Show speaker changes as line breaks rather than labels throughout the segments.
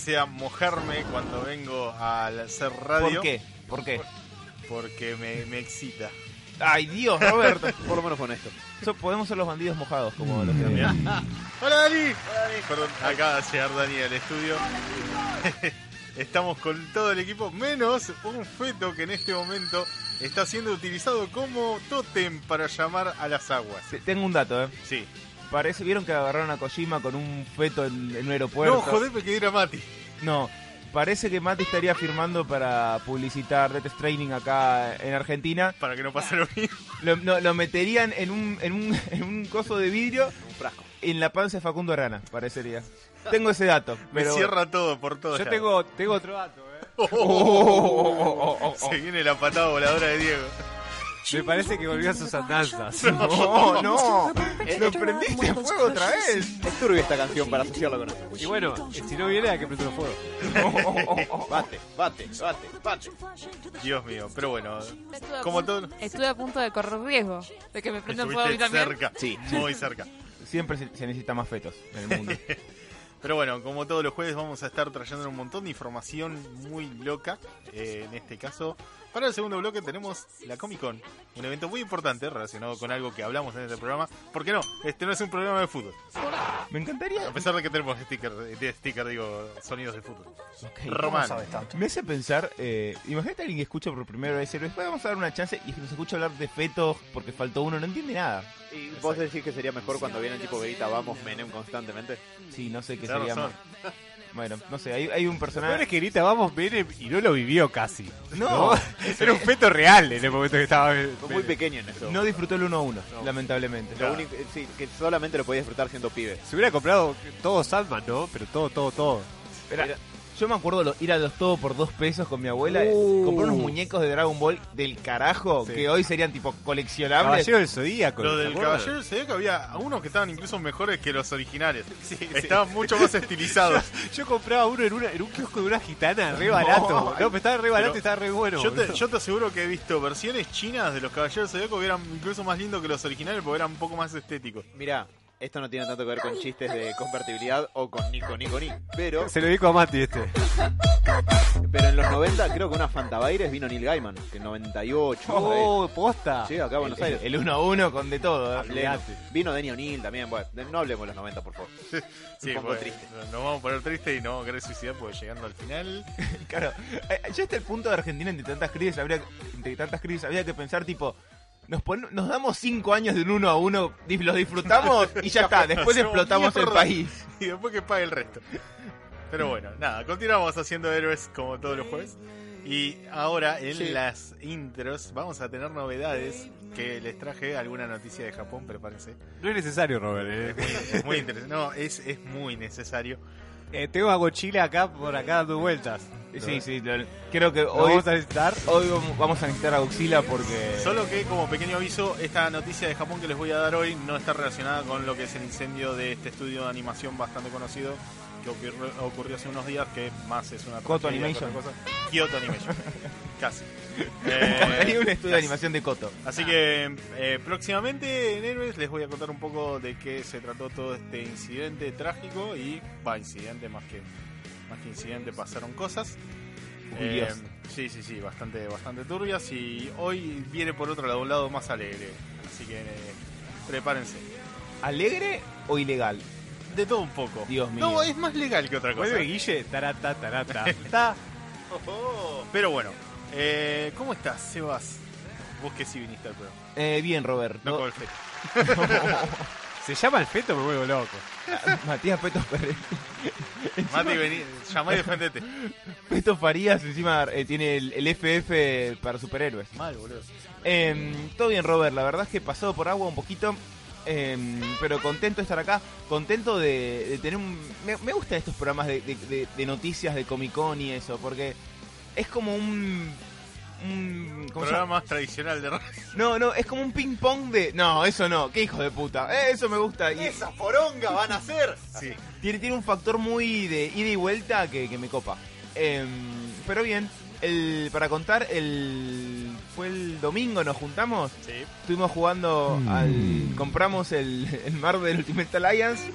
No sea mojarme cuando vengo al hacer radio.
¿Por qué? ¿Por qué?
Porque me, me excita.
Ay, Dios, Roberto.
Por lo menos con esto.
Eso, podemos ser los bandidos mojados, como los
Bien.
que
Hola Dani. Hola Dani. Perdón, acaba de llegar Dani al estudio. Estamos con todo el equipo, menos un feto que en este momento está siendo utilizado como tótem para llamar a las aguas.
Te- Tengo un dato, ¿eh?
Sí.
Parece, ¿vieron que agarraron a Kojima con un feto en, en un aeropuerto?
No, joder, me quedé Mati.
No, parece que Mati estaría firmando para publicitar Death Training acá en Argentina.
Para que no pase lo mismo.
Lo, no, lo meterían en un, en, un, en un coso de vidrio
Un frasco.
en la panza de Facundo Arana, parecería. Tengo ese dato,
Me
pero...
cierra todo por todo.
Yo
ya.
tengo, tengo otro dato, ¿eh?
Oh, oh, oh, oh.
Se viene la patada voladora de Diego.
Me parece que volvió a sus andanzas.
No, no,
Eh,
lo prendiste a fuego otra vez.
Es turbia esta canción para asociarla con esto.
Y bueno, si no viene, hay que prender fuego.
Bate, bate, bate, bate.
Dios mío, pero bueno,
Estuve a,
como
punto,
todo.
estuve a punto de correr riesgo de que me prendan fuego a mí también.
cerca.
Sí.
Muy cerca.
Siempre se, se necesita más fetos en el mundo.
Pero bueno, como todos los jueves vamos a estar trayendo un montón de información muy loca. Eh, en este caso, para el segundo bloque tenemos la Comic Con. Un evento muy importante relacionado con algo que hablamos en este programa. ¿Por qué no? Este no es un programa de fútbol.
Me encantaría...
A pesar de que tenemos sticker, de sticker digo, sonidos de fútbol.
Ok.
Román.
Me hace pensar, eh, imagínate a alguien que escucha por primera vez Héroes, después vamos a dar una chance y nos escucha hablar de fetos porque faltó uno, no entiende nada.
¿Y vos decís que sería mejor cuando viene el tipo Verita, vamos, Menem constantemente?
Sí, no sé qué sería
razón.
más. Bueno, no sé, hay, hay un personaje...
es que grita, vamos, Menem, y no lo vivió casi.
No,
Era un feto real en el momento que estaba.
Fue muy pequeño en eso.
no disfrutó el 1 a 1, lamentablemente.
Lo único, eh, sí, que solamente lo podía disfrutar siendo pibe.
Se hubiera comprado todo Sandman, ¿no? Pero todo, todo, todo.
Era-
Era-
yo me acuerdo lo- ir a los todo por dos pesos con mi abuela,
Uh.
comprar unos muñecos de Dragon Ball del carajo,
Sí.
que hoy serían tipo coleccionables.
Caballero del Zodíaco.
Lo
¿te
del caballero se ve que había algunos que estaban incluso mejores que los originales. Estaban mucho más estilizados.
Yo compraba uno en, una, en un kiosco de una gitana, re barato. No, pero estaba re barato
Pero
y estaba re bueno.
Yo te, yo te aseguro que he visto versiones chinas de los Caballeros Zodíaco que eran incluso más lindos que los originales porque eran un poco más estéticos.
Mirá, esto no tiene tanto que ver con chistes de convertibilidad o con Nico, Nico, Ni. Pero,
Se lo dijo a Mati este.
pero en los 90 creo que una Fantabaires vino Neil Gaiman, que en 98. por ahí.
Oh, posta.
Sí, acá a Buenos Aires.
El 1 a 1 con de todo. ¿eh?
Vino Denny O'Neill también. Bueno, no hablemos de los 90, por favor.
Sí,
Un poco
bueno,
triste.
Nos vamos a poner tristes y no vamos a querer suicidar porque llegando al final.
Claro, eh, ya está el punto de Argentina entre tantas crisis, habría, entre tantas crisis, había que pensar tipo, nos, pon- nos damos cinco años de un uno a uno, los disfrutamos y ya está, después explotamos el país.
Y después que pague el resto. Pero bueno, nada, continuamos haciendo héroes como todos los jueves. Y ahora en
Sí.
las intros vamos a tener novedades que les traje alguna noticia de Japón, prepárense.
No es necesario, Robert.
Es
eh.
muy, es muy interesante. No, es, es muy necesario.
Eh, tengo a Gochila acá por acá dando vueltas.
Sí, sí, lo- creo que
¿Lo
hoy,
vamos a necesitar?
hoy vamos- a necesitar a Auxila porque...
Solo que como pequeño aviso, esta noticia de Japón que les voy a dar hoy no está relacionada con lo que es el incendio de este estudio de animación bastante conocido que ocurrió, ocurrió hace unos días, que más es una
Koto Animation.
cosa. Kyoto Animation. Casi.
Hay
Eh,
un estudio de animación de Coto.
Así que eh, próximamente en Héroes les voy a contar un poco de qué se trató todo este incidente trágico y va incidente más que más que incidente pasaron cosas. Eh, sí, sí, sí, bastante bastante turbias y hoy viene por otro lado un lado más alegre, así que eh, prepárense.
¿Alegre o ilegal?
De todo un poco.
Dios mío.
No, es más legal que otra cosa.
Vuelve Guille, tarata, tarata. Ta.
Pero bueno, eh, ¿cómo estás, Sebas? Vos que sí viniste al programa.
Eh, bien, Roberto.
No con el feto.
Se llama el feto, me vuelvo loco.
Matías Peto Pérez.
Mati, vení, llamá y defendete.
Peto Farías encima eh, tiene el, el FF para superhéroes.
Mal, boludo.
Eh, todo bien, Robert. La verdad es que pasado por agua un poquito. Eh, pero contento de estar acá. Contento de, de tener un. Me, me gustan estos programas de, de- de- de noticias de Comic Con y eso. Porque es como un. un.
Programa más tradicional de radio.
No, no, es como un ping-pong de. No, eso no. Qué hijo de puta. Eh, eso me gusta. Y
¡Esa poronga van a ser!
Sí.
tiene, tiene un factor muy de ida y vuelta que, que me copa. Em, pero bien. El, para contar, el fue el domingo, nos juntamos.
Sí.
Estuvimos jugando al. Compramos el, el Marvel Ultimate Alliance.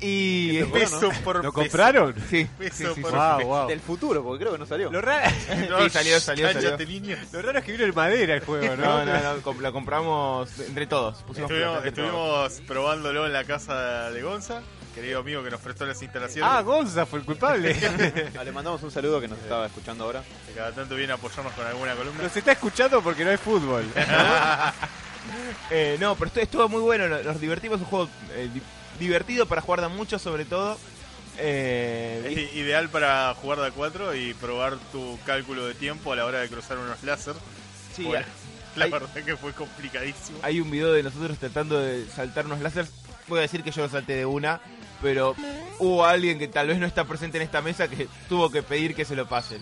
Y.
Peso por
¿Lo
peso.
compraron?
Sí, sí,
Peso
sí,
por
sí.
Wow,
peso.
wow.
Del futuro, porque creo que no salió.
Lo raro,
Sí, salió, salió,
cállate,
salió.
niño.
lo raro es que vino en madera el juego, ¿no?
No, no, no, lo compramos entre todos. Pusimos
Estuvimos,
plata entre todos.
estuvimos probándolo en la casa de Gonza, querido amigo que nos prestó las instalaciones.
Ah, Gonza fue el culpable.
Ah, Le mandamos un saludo que nos estaba escuchando ahora.
que cada tanto viene a apoyarnos con alguna columna.
Nos está escuchando porque no hay fútbol.
Eh, no, pero esto estuvo muy bueno, nos divertimos, es un juego eh, di- divertido para jugar de mucho sobre todo. Eh,
Es ideal para jugar de a 4 y probar tu cálculo de tiempo a la hora de cruzar unos láser.
sí,
Bueno, la verdad que fue complicadísimo.
hay un video de nosotros tratando de saltar unos láseres. Voy a decir que yo lo salté de una, pero hubo alguien que tal vez no está presente en esta mesa que tuvo que pedir que se lo pasen.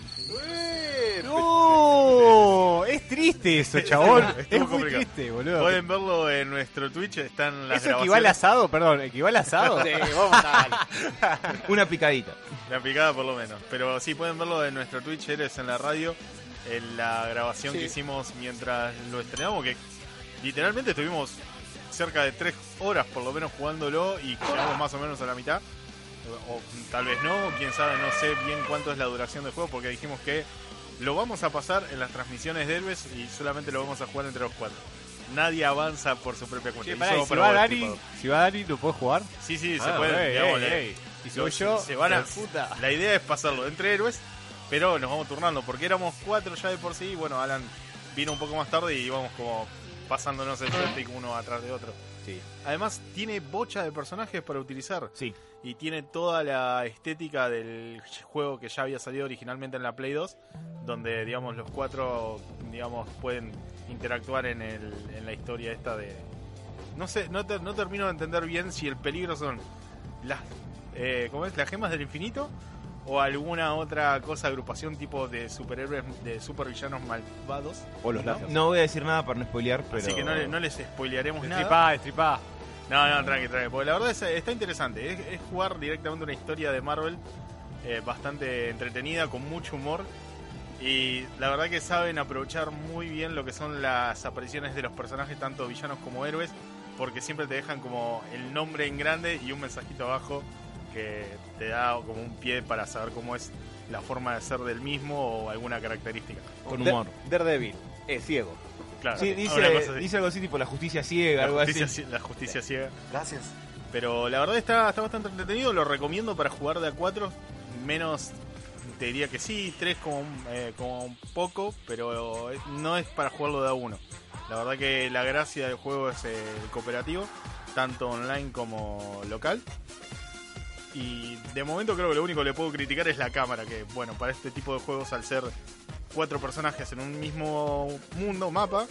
No, es triste eso, chabón.
Estuvo
es muy
complicado.
triste, boludo.
Pueden verlo en nuestro Twitch, están las
¿Eso equivale a asado? Perdón, ¿equivale a asado?
Sí, vamos a
Una picadita.
La picada por lo menos. Pero sí, pueden verlo en nuestro Twitch, Eres en la radio, en la grabación
Sí.
que hicimos mientras lo estrenamos, que literalmente estuvimos cerca de tres horas por lo menos jugándolo y llegamos más o menos a la mitad. O tal vez no, quién sabe, no sé bien cuánto es la duración del juego, porque dijimos que lo vamos a pasar en las transmisiones de Héroes y solamente lo vamos a jugar entre los cuatro. Nadie avanza por su propia cuenta.
Pará, y si va Dani, si va Dani, ¿lo puedes jugar?
Sí, sí, se
Ah,
puede.
ey,
digamos,
ey, ey. Yo,
se van a-
puta.
La idea es pasarlo entre héroes, pero nos vamos turnando, porque éramos cuatro ya de por sí, y bueno, Alan vino un poco más tarde y íbamos como pasándonos el joystick uno atrás de otro.
Sí.
Además, tiene bocha de personajes para utilizar.
Sí.
Y tiene toda la estética del juego que ya había salido originalmente en la Play 2, donde, digamos, los cuatro, digamos, pueden interactuar en, el, en la historia esta de... No sé, no, te- no termino de entender bien si el peligro son las, eh, ¿cómo es? las gemas del infinito o alguna otra cosa, agrupación tipo de superhéroes, de supervillanos malvados.
O los
¿no?
No voy a decir nada para no spoilear, pero.
Así que no, le- no les spoilearemos nada.
Destripá, destripá.
No, no, tranqui, tranqui. Porque la verdad es, está interesante. Es, es jugar directamente una historia de Marvel eh, bastante entretenida, con mucho humor. Y la verdad que saben aprovechar muy bien lo que son las apariciones de los personajes, tanto villanos como héroes, porque siempre te dejan como el nombre en grande y un mensajito abajo que te da como un pie para saber cómo es la forma de ser del mismo o alguna característica.
Con humor.
Daredevil es ciego.
Claro,
Sí, dice, dice algo así tipo la justicia ciega,
la
algo
justicia,
así.
la justicia ciega.
Gracias.
Pero la verdad está, está bastante entretenido, lo recomiendo para jugar de a 4, menos te diría que sí, 3 como, un- eh, como un poco, pero no es para jugarlo de a 1. La verdad que la gracia del juego es el cooperativo, tanto online como local. Y de momento creo que lo único que le puedo criticar es la cámara, que bueno, para este tipo de juegos al ser cuatro personajes en un mismo mundo, mapa,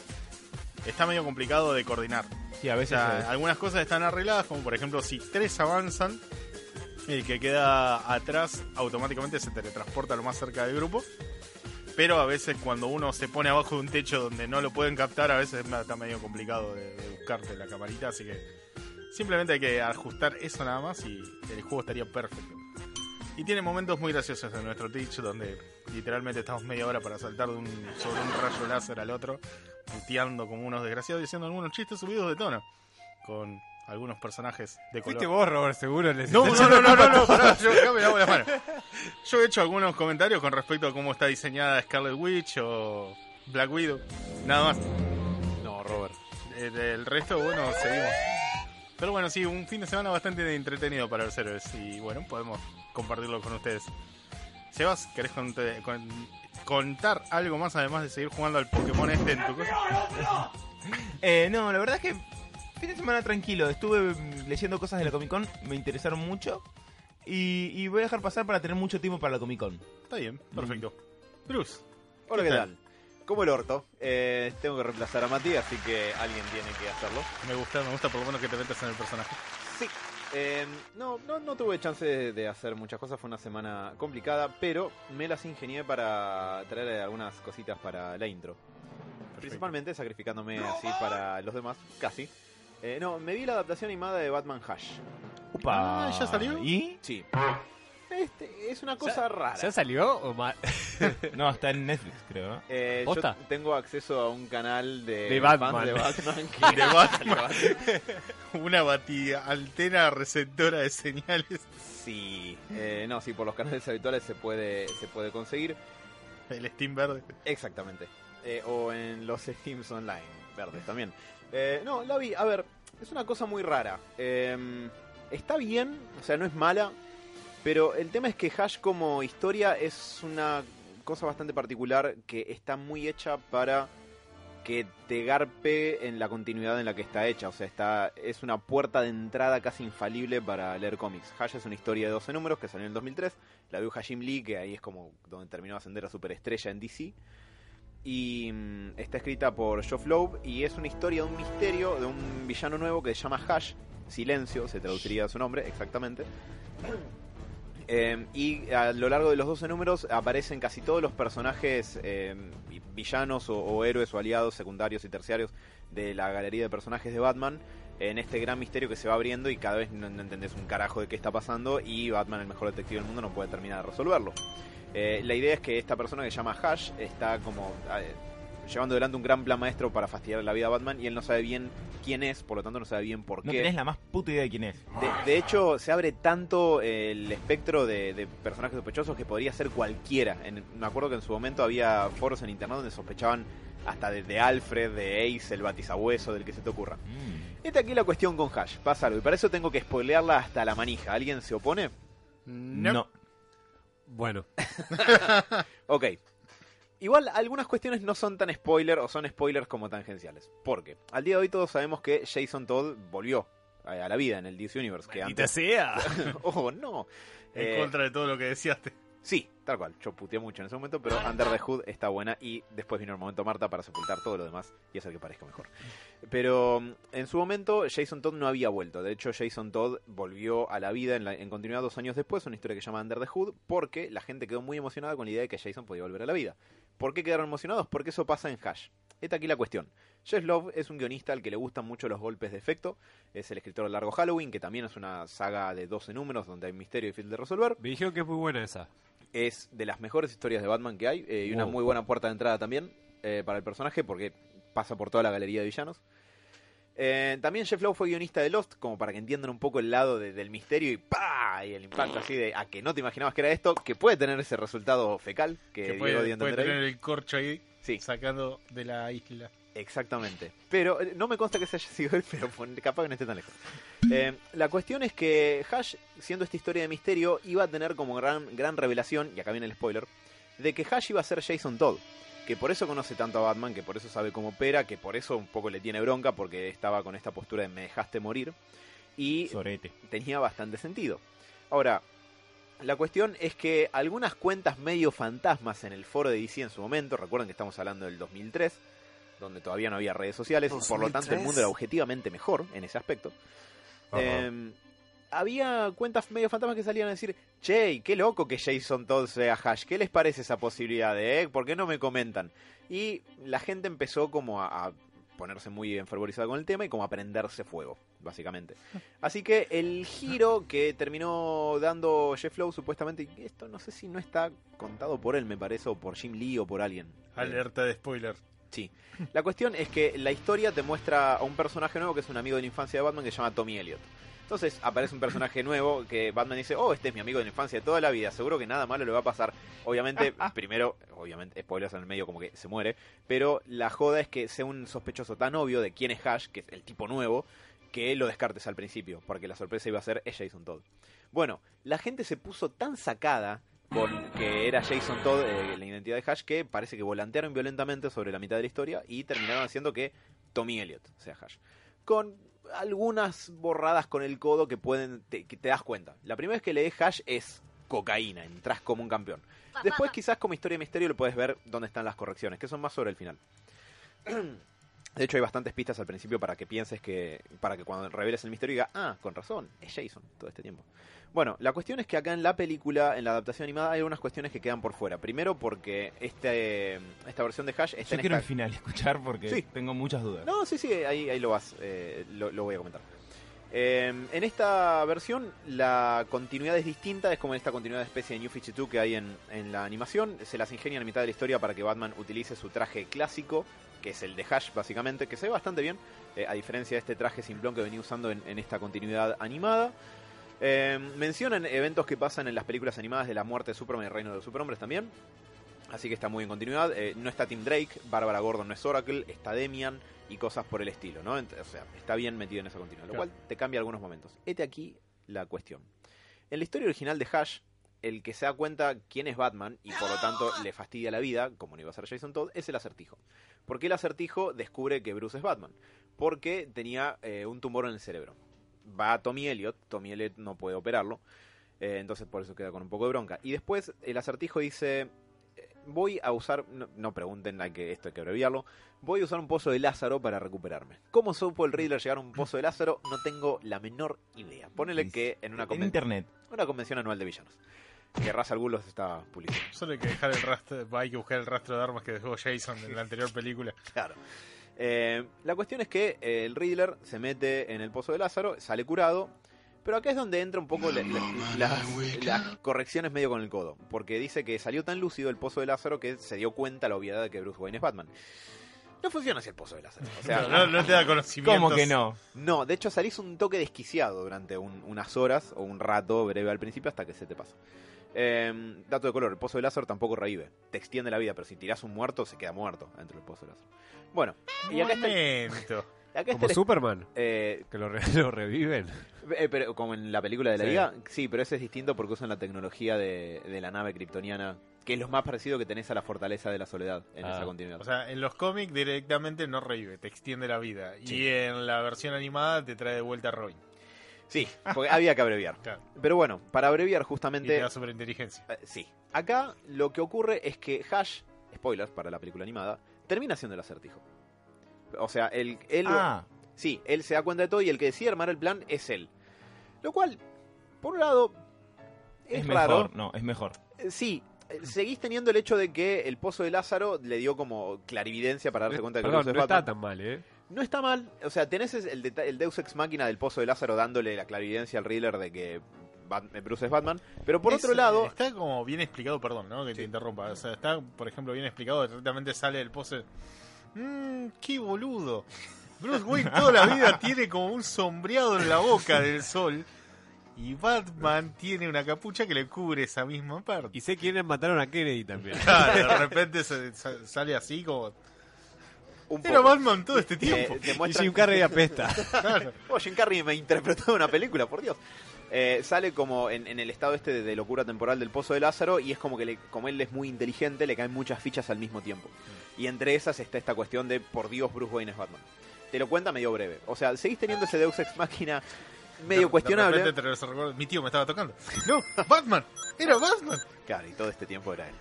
está medio complicado de coordinar.
Sí, a
O
veces.
sea, algunas cosas están arregladas, como por ejemplo, si tres avanzan, el que queda atrás automáticamente se teletransporta lo más cerca del grupo. Pero a veces cuando uno se pone abajo de un techo donde no lo pueden captar, a veces está medio complicado de, de buscarte la camarita, así que simplemente hay que ajustar eso nada más y el juego estaría perfecto. Y tiene momentos muy graciosos en nuestro Twitch donde literalmente estamos media hora para saltar de un, sobre un rayo láser al otro, puteando como unos desgraciados y haciendo algunos chistes subidos de tono con algunos personajes de color.
Fuiste vos, Robert, seguro.
No, no, no, no, no, no, pará, yo acá me lavo las manos. Yo he hecho algunos comentarios con respecto a cómo está diseñada Scarlet Witch o Black Widow. Nada más.
No, Robert.
Eh, del resto, bueno, seguimos. Pero bueno, sí, un fin de semana bastante entretenido para los héroes. Y bueno, podemos compartirlo con ustedes. Sebas, ¿querés con- contar algo más además de seguir jugando al Pokémon este en tu cosa?
Eh, no, la verdad es que fin de semana tranquilo. Estuve mm, leyendo cosas de la Comic Con, me interesaron mucho. Y, y voy a dejar pasar para tener mucho tiempo para la Comic Con.
Está bien, perfecto. Bruce,
Hola,
¿Qué
¿qué
tal?
tal? Como el orto, eh, tengo que reemplazar a Mati, así que alguien tiene que hacerlo.
me gusta, me gusta por lo menos que te metas en el personaje.
Sí. Eh, no, no, no tuve chance de, de hacer muchas cosas, fue una semana complicada, pero me las ingenié para traer algunas cositas para la intro. Principalmente sacrificándome así para los demás, casi. Eh, no, me vi la adaptación animada de Batman Hash.
Upa.
Ah, ¿ya salió?
¿Y?
Sí. Este, es una cosa rara.
¿Ya salió o ma-
No, está en Netflix, creo. ¿no?
Eh, yo
¿Posta?
tengo acceso a un canal de,
De
fans
Batman.
de Batman. que-
De Batman. Una altera receptora de señales.
Sí, eh, no, sí, por los canales habituales se puede, se puede conseguir.
El Steam verde.
Exactamente. Eh, o en los Steams Online, verdes también. Eh, no, la vi, a ver, es una cosa muy rara. Eh, está bien, o sea, no es mala, pero el tema es que Hash como historia es una cosa bastante particular que está muy hecha para que te garpe en la continuidad en la que está hecha. O sea, está, es una puerta de entrada casi infalible para leer cómics. Hash es una historia de 12 números que salió en el 2003. La dibuja Jim Lee, que ahí es como donde terminó de ascender a superestrella en DC. Y mm, está escrita por Geoff Loeb y es una historia de un misterio de un villano nuevo que se llama Hash. Silencio, se traduciría su nombre, exactamente. Eh, y a lo largo de los 12 números aparecen casi todos los personajes vi- villanos o, héroes o aliados secundarios y terciarios de la galería de personajes de Batman en este gran misterio que se va abriendo y cada vez no, no entendés un carajo de qué está pasando y Batman, el mejor detective del mundo, no puede terminar de resolverlo. Eh, la idea es que esta persona que se llama Hash está como eh, llevando adelante un gran plan maestro para fastidiar la vida a Batman y él no sabe bien quién es, por lo tanto no sabe bien por
No
qué.
tenés la más puta idea de quién es.
De, de hecho, se abre tanto eh, el espectro de, de personajes sospechosos que podría ser cualquiera. En- me acuerdo que en su momento había foros en internet donde sospechaban hasta de, de Alfred, de Ace, el batizabueso, del que se te ocurra.
Mm.
Esta aquí la cuestión con Hash. Pasa algo, y para eso tengo que spoilearla hasta la manija. ¿Alguien se opone?
No.
Bueno,
Ok. Igual algunas cuestiones no son tan spoiler o son spoilers como tangenciales. Porque al día de hoy todos sabemos que Jason Todd volvió a, la vida en el DC Universe. Que antes...
sea.
oh, no.
En
Eh,
contra de todo lo que decíaste.
Sí, tal cual. Yo puteé mucho en ese momento, pero Under the Hood está buena y después vino el momento Marta para sepultar todo lo demás y hacer que parezca mejor. Pero mm, en su momento Jason Todd no había vuelto. De hecho, Jason Todd volvió a la vida en, la- en continuidad dos años después, una historia que se llama Under the Hood, porque la gente quedó muy emocionada con la idea de que Jason podía volver a la vida. ¿Por qué quedaron emocionados? Porque eso pasa en Hash. Esta aquí la cuestión. Jeff Love es un guionista al que le gustan mucho los golpes de efecto. Es el escritor de Largo Halloween, que también es una saga de 12 números donde hay misterio y difícil de resolver
Me dijeron que es muy buena esa.
es de las mejores historias de Batman que hay eh, y una muy buena puerta de entrada también eh, para el personaje porque pasa por toda la galería de villanos. Eh, también Jeff Lowe fue guionista de Lost, como para que entiendan un poco el lado de- del misterio y ¡pa! Y el impacto así de a que no te imaginabas que era esto, que puede tener ese resultado fecal que,
Que puede, puede
ahí.
tener el corcho ahí
Sí,
sacando de la isla.
exactamente. Pero eh, no me consta que se haya sido él, pero capaz que no esté tan lejos. Eh, la cuestión es que Hash, siendo esta historia de misterio, iba a tener como gran, gran revelación, y acá viene el spoiler, de que Hash iba a ser Jason Todd. Que por eso conoce tanto a Batman, que por eso sabe cómo opera, que por eso un poco le tiene bronca, porque estaba con esta postura de me dejaste morir. Y
Sorete.
tenía bastante sentido. Ahora, la cuestión es que algunas cuentas medio fantasmas en el foro de DC en su momento, recuerden que estamos hablando del 2003, donde todavía no había redes sociales, y por lo tanto el mundo era objetivamente mejor en ese aspecto. Eh, había cuentas medio fantasmas que salían a decir, che, qué loco que Jason Todd sea Hash, ¿qué les parece esa posibilidad de, eh? ¿Por qué no me comentan? Y la gente empezó como a, a ponerse muy enfervorizada con el tema y como a prenderse fuego, básicamente. Así que el giro que terminó dando Jeff Lowe, supuestamente, y esto no sé si no está contado por él, me parece, o por Jim Lee o por alguien.
Alerta de spoiler.
Sí. La cuestión es que la historia te muestra a un personaje nuevo que es un amigo de la infancia de Batman que se llama Tommy Elliot. Entonces aparece un personaje nuevo que Batman dice, oh, este es mi amigo de la infancia de toda la vida, seguro que nada malo le va a pasar. Obviamente, primero, obviamente, spoilers en el medio como que se muere, pero la joda es que sea un sospechoso tan obvio de quién es Hash, que es el tipo nuevo, que lo descartes al principio, porque la sorpresa iba a ser es Jason Todd. Bueno, la gente se puso tan sacada con que era Jason Todd eh, la identidad de Hash que parece que volantearon violentamente sobre la mitad de la historia y terminaron haciendo que Tommy Elliot sea Hash. Con algunas borradas con el codo que pueden te, que te das cuenta. La primera vez que lees Hash es cocaína, entras como un campeón. Después quizás como historia de misterio lo puedes ver dónde están las correcciones, que son más sobre el final. De hecho hay bastantes pistas al principio para que pienses que, para que cuando reveles el misterio diga, ah, con razón, es Jason todo este tiempo. Bueno, la cuestión es que acá en la película, en la adaptación animada, hay algunas cuestiones que quedan por fuera. Primero porque este, esta versión de Hash está
Yo
en
quiero
esta-
el final escuchar porque
Sí.
tengo muchas dudas.
No, sí, sí, ahí, ahí lo vas, eh, lo, lo voy a comentar. Eh, en esta versión la continuidad es distinta, es como esta continuidad de especie de New 52 que hay en, en la animación. Se las ingenia en mitad de la historia para que Batman utilice su traje clásico, que es el de Hash básicamente, que se ve bastante bien, eh, a diferencia de este traje simplón que venía usando en, en esta continuidad animada. Eh, mencionan eventos que pasan en las películas animadas de la muerte de Superman y el reino de los superhombres también. Así que está muy en continuidad. Eh, no está Tim Drake, Bárbara Gordon no es Oracle, está Demian y cosas por el estilo, ¿no? O sea, está bien metido en esa continuidad, lo cual te cambia algunos momentos. Este aquí la cuestión. En la historia original de Hash, el que se da cuenta quién es Batman y por lo tanto le fastidia la vida, como no iba a ser Jason Todd, es el acertijo. ¿Por qué el acertijo descubre que Bruce es Batman? Porque tenía eh, un tumor en el cerebro. Va a Tommy Elliot, Tommy Elliot no puede operarlo, eh, entonces por eso queda con un poco de bronca. Y después el acertijo dice, voy a usar, no, no pregunten a que esto hay que abreviarlo, voy a usar un pozo de Lázaro para recuperarme. ¿Cómo supo el Riddler llegar a un pozo de Lázaro? No tengo la menor idea. Ponele que en una,
en
conven-
internet.
una convención anual de villanos. Que Ra's al Ghul está puliendo.
Solo hay que dejar el rastro, hay que buscar el rastro de armas que dejó Jason en la anterior película.
Claro. Eh, la cuestión es que eh, el Riddler se mete en el pozo de Lázaro, sale curado, pero acá es donde entra un poco la- la- las, las correcciones medio con el codo, porque dice que salió tan lúcido el pozo de Lázaro que se dio cuenta la obviedad de que Bruce Wayne es Batman. No funciona así el pozo de Lázaro. O sea,
no, no te da conocimiento.
¿Cómo que no?
no, de hecho salís un toque desquiciado durante un- unas horas o un rato breve al principio hasta que se te pasa. Eh, dato de color, el pozo de Lázaro tampoco revive. Te extiende la vida, pero si tirás un muerto, se queda muerto dentro del pozo de Lázaro. Bueno, y acá está, el-
Momento.
Acá
Como Superman,
eh,
que lo, re- lo reviven.
eh, pero como en la película de la
Sí.
Liga, sí, pero ese es distinto porque usan la tecnología de, de la nave kryptoniana, que es lo más parecido que tenés a la fortaleza de la soledad en
Ah.
esa continuidad.
O sea, en los cómics directamente no revive, te extiende la vida. Y en la versión animada te trae de vuelta a Robin.
sí, porque había que abreviar.
Claro.
Pero bueno, para abreviar
Y te
justamente...
da superinteligencia.
Eh, sí. Acá lo que ocurre es que Hash, spoilers para la película animada, termina siendo el acertijo. O sea, él, él lo-
Ah,
sí, él se da cuenta de todo y el que decide armar el plan es él. Lo cual, por un lado, es,
es,
raro.
mejor. No, es mejor.
Eh, Sí, eh, seguís teniendo el hecho de que el pozo de Lázaro le dio como clarividencia para darse cuenta de que
Perdón, no
Batman.
está tan mal, ¿eh?
No está mal, o sea, tenés el, el Deus Ex Máquina del pozo de Lázaro dándole la clarividencia al Riddler de que Bat- Bruce es Batman, pero por
Es-
otro lado,
Está como bien explicado, perdón, ¿no? Que te interrumpa. O sea, está, por ejemplo, bien explicado. Directamente sale del pose. Mmm, qué boludo. Bruce Wayne toda la vida tiene como un sombreado en la boca del sol. Y Batman tiene una capucha que le cubre esa misma parte.
Y sé quiénes mataron a Kennedy también.
Claro, de repente se- sa- sale así como.
un
Era
poco.
Batman todo este
Eh,
tiempo.
y Jim Carrey apesta.
Claro.
Oh, Jim Carrey me interpretó una película, por Dios. Eh, sale como en, en el estado este de, de locura temporal del Pozo de Lázaro y es como que le- como él es muy inteligente, le caen muchas fichas al mismo tiempo. Y entre esas está esta cuestión de, por Dios, Bruce Wayne es Batman. Te lo cuenta medio breve. O sea, seguís teniendo ese Deus Ex Máquina medio
De-
cuestionable.
De repente Mi tío me estaba tocando. No, Batman. Era Batman.
Claro, y todo este tiempo era él.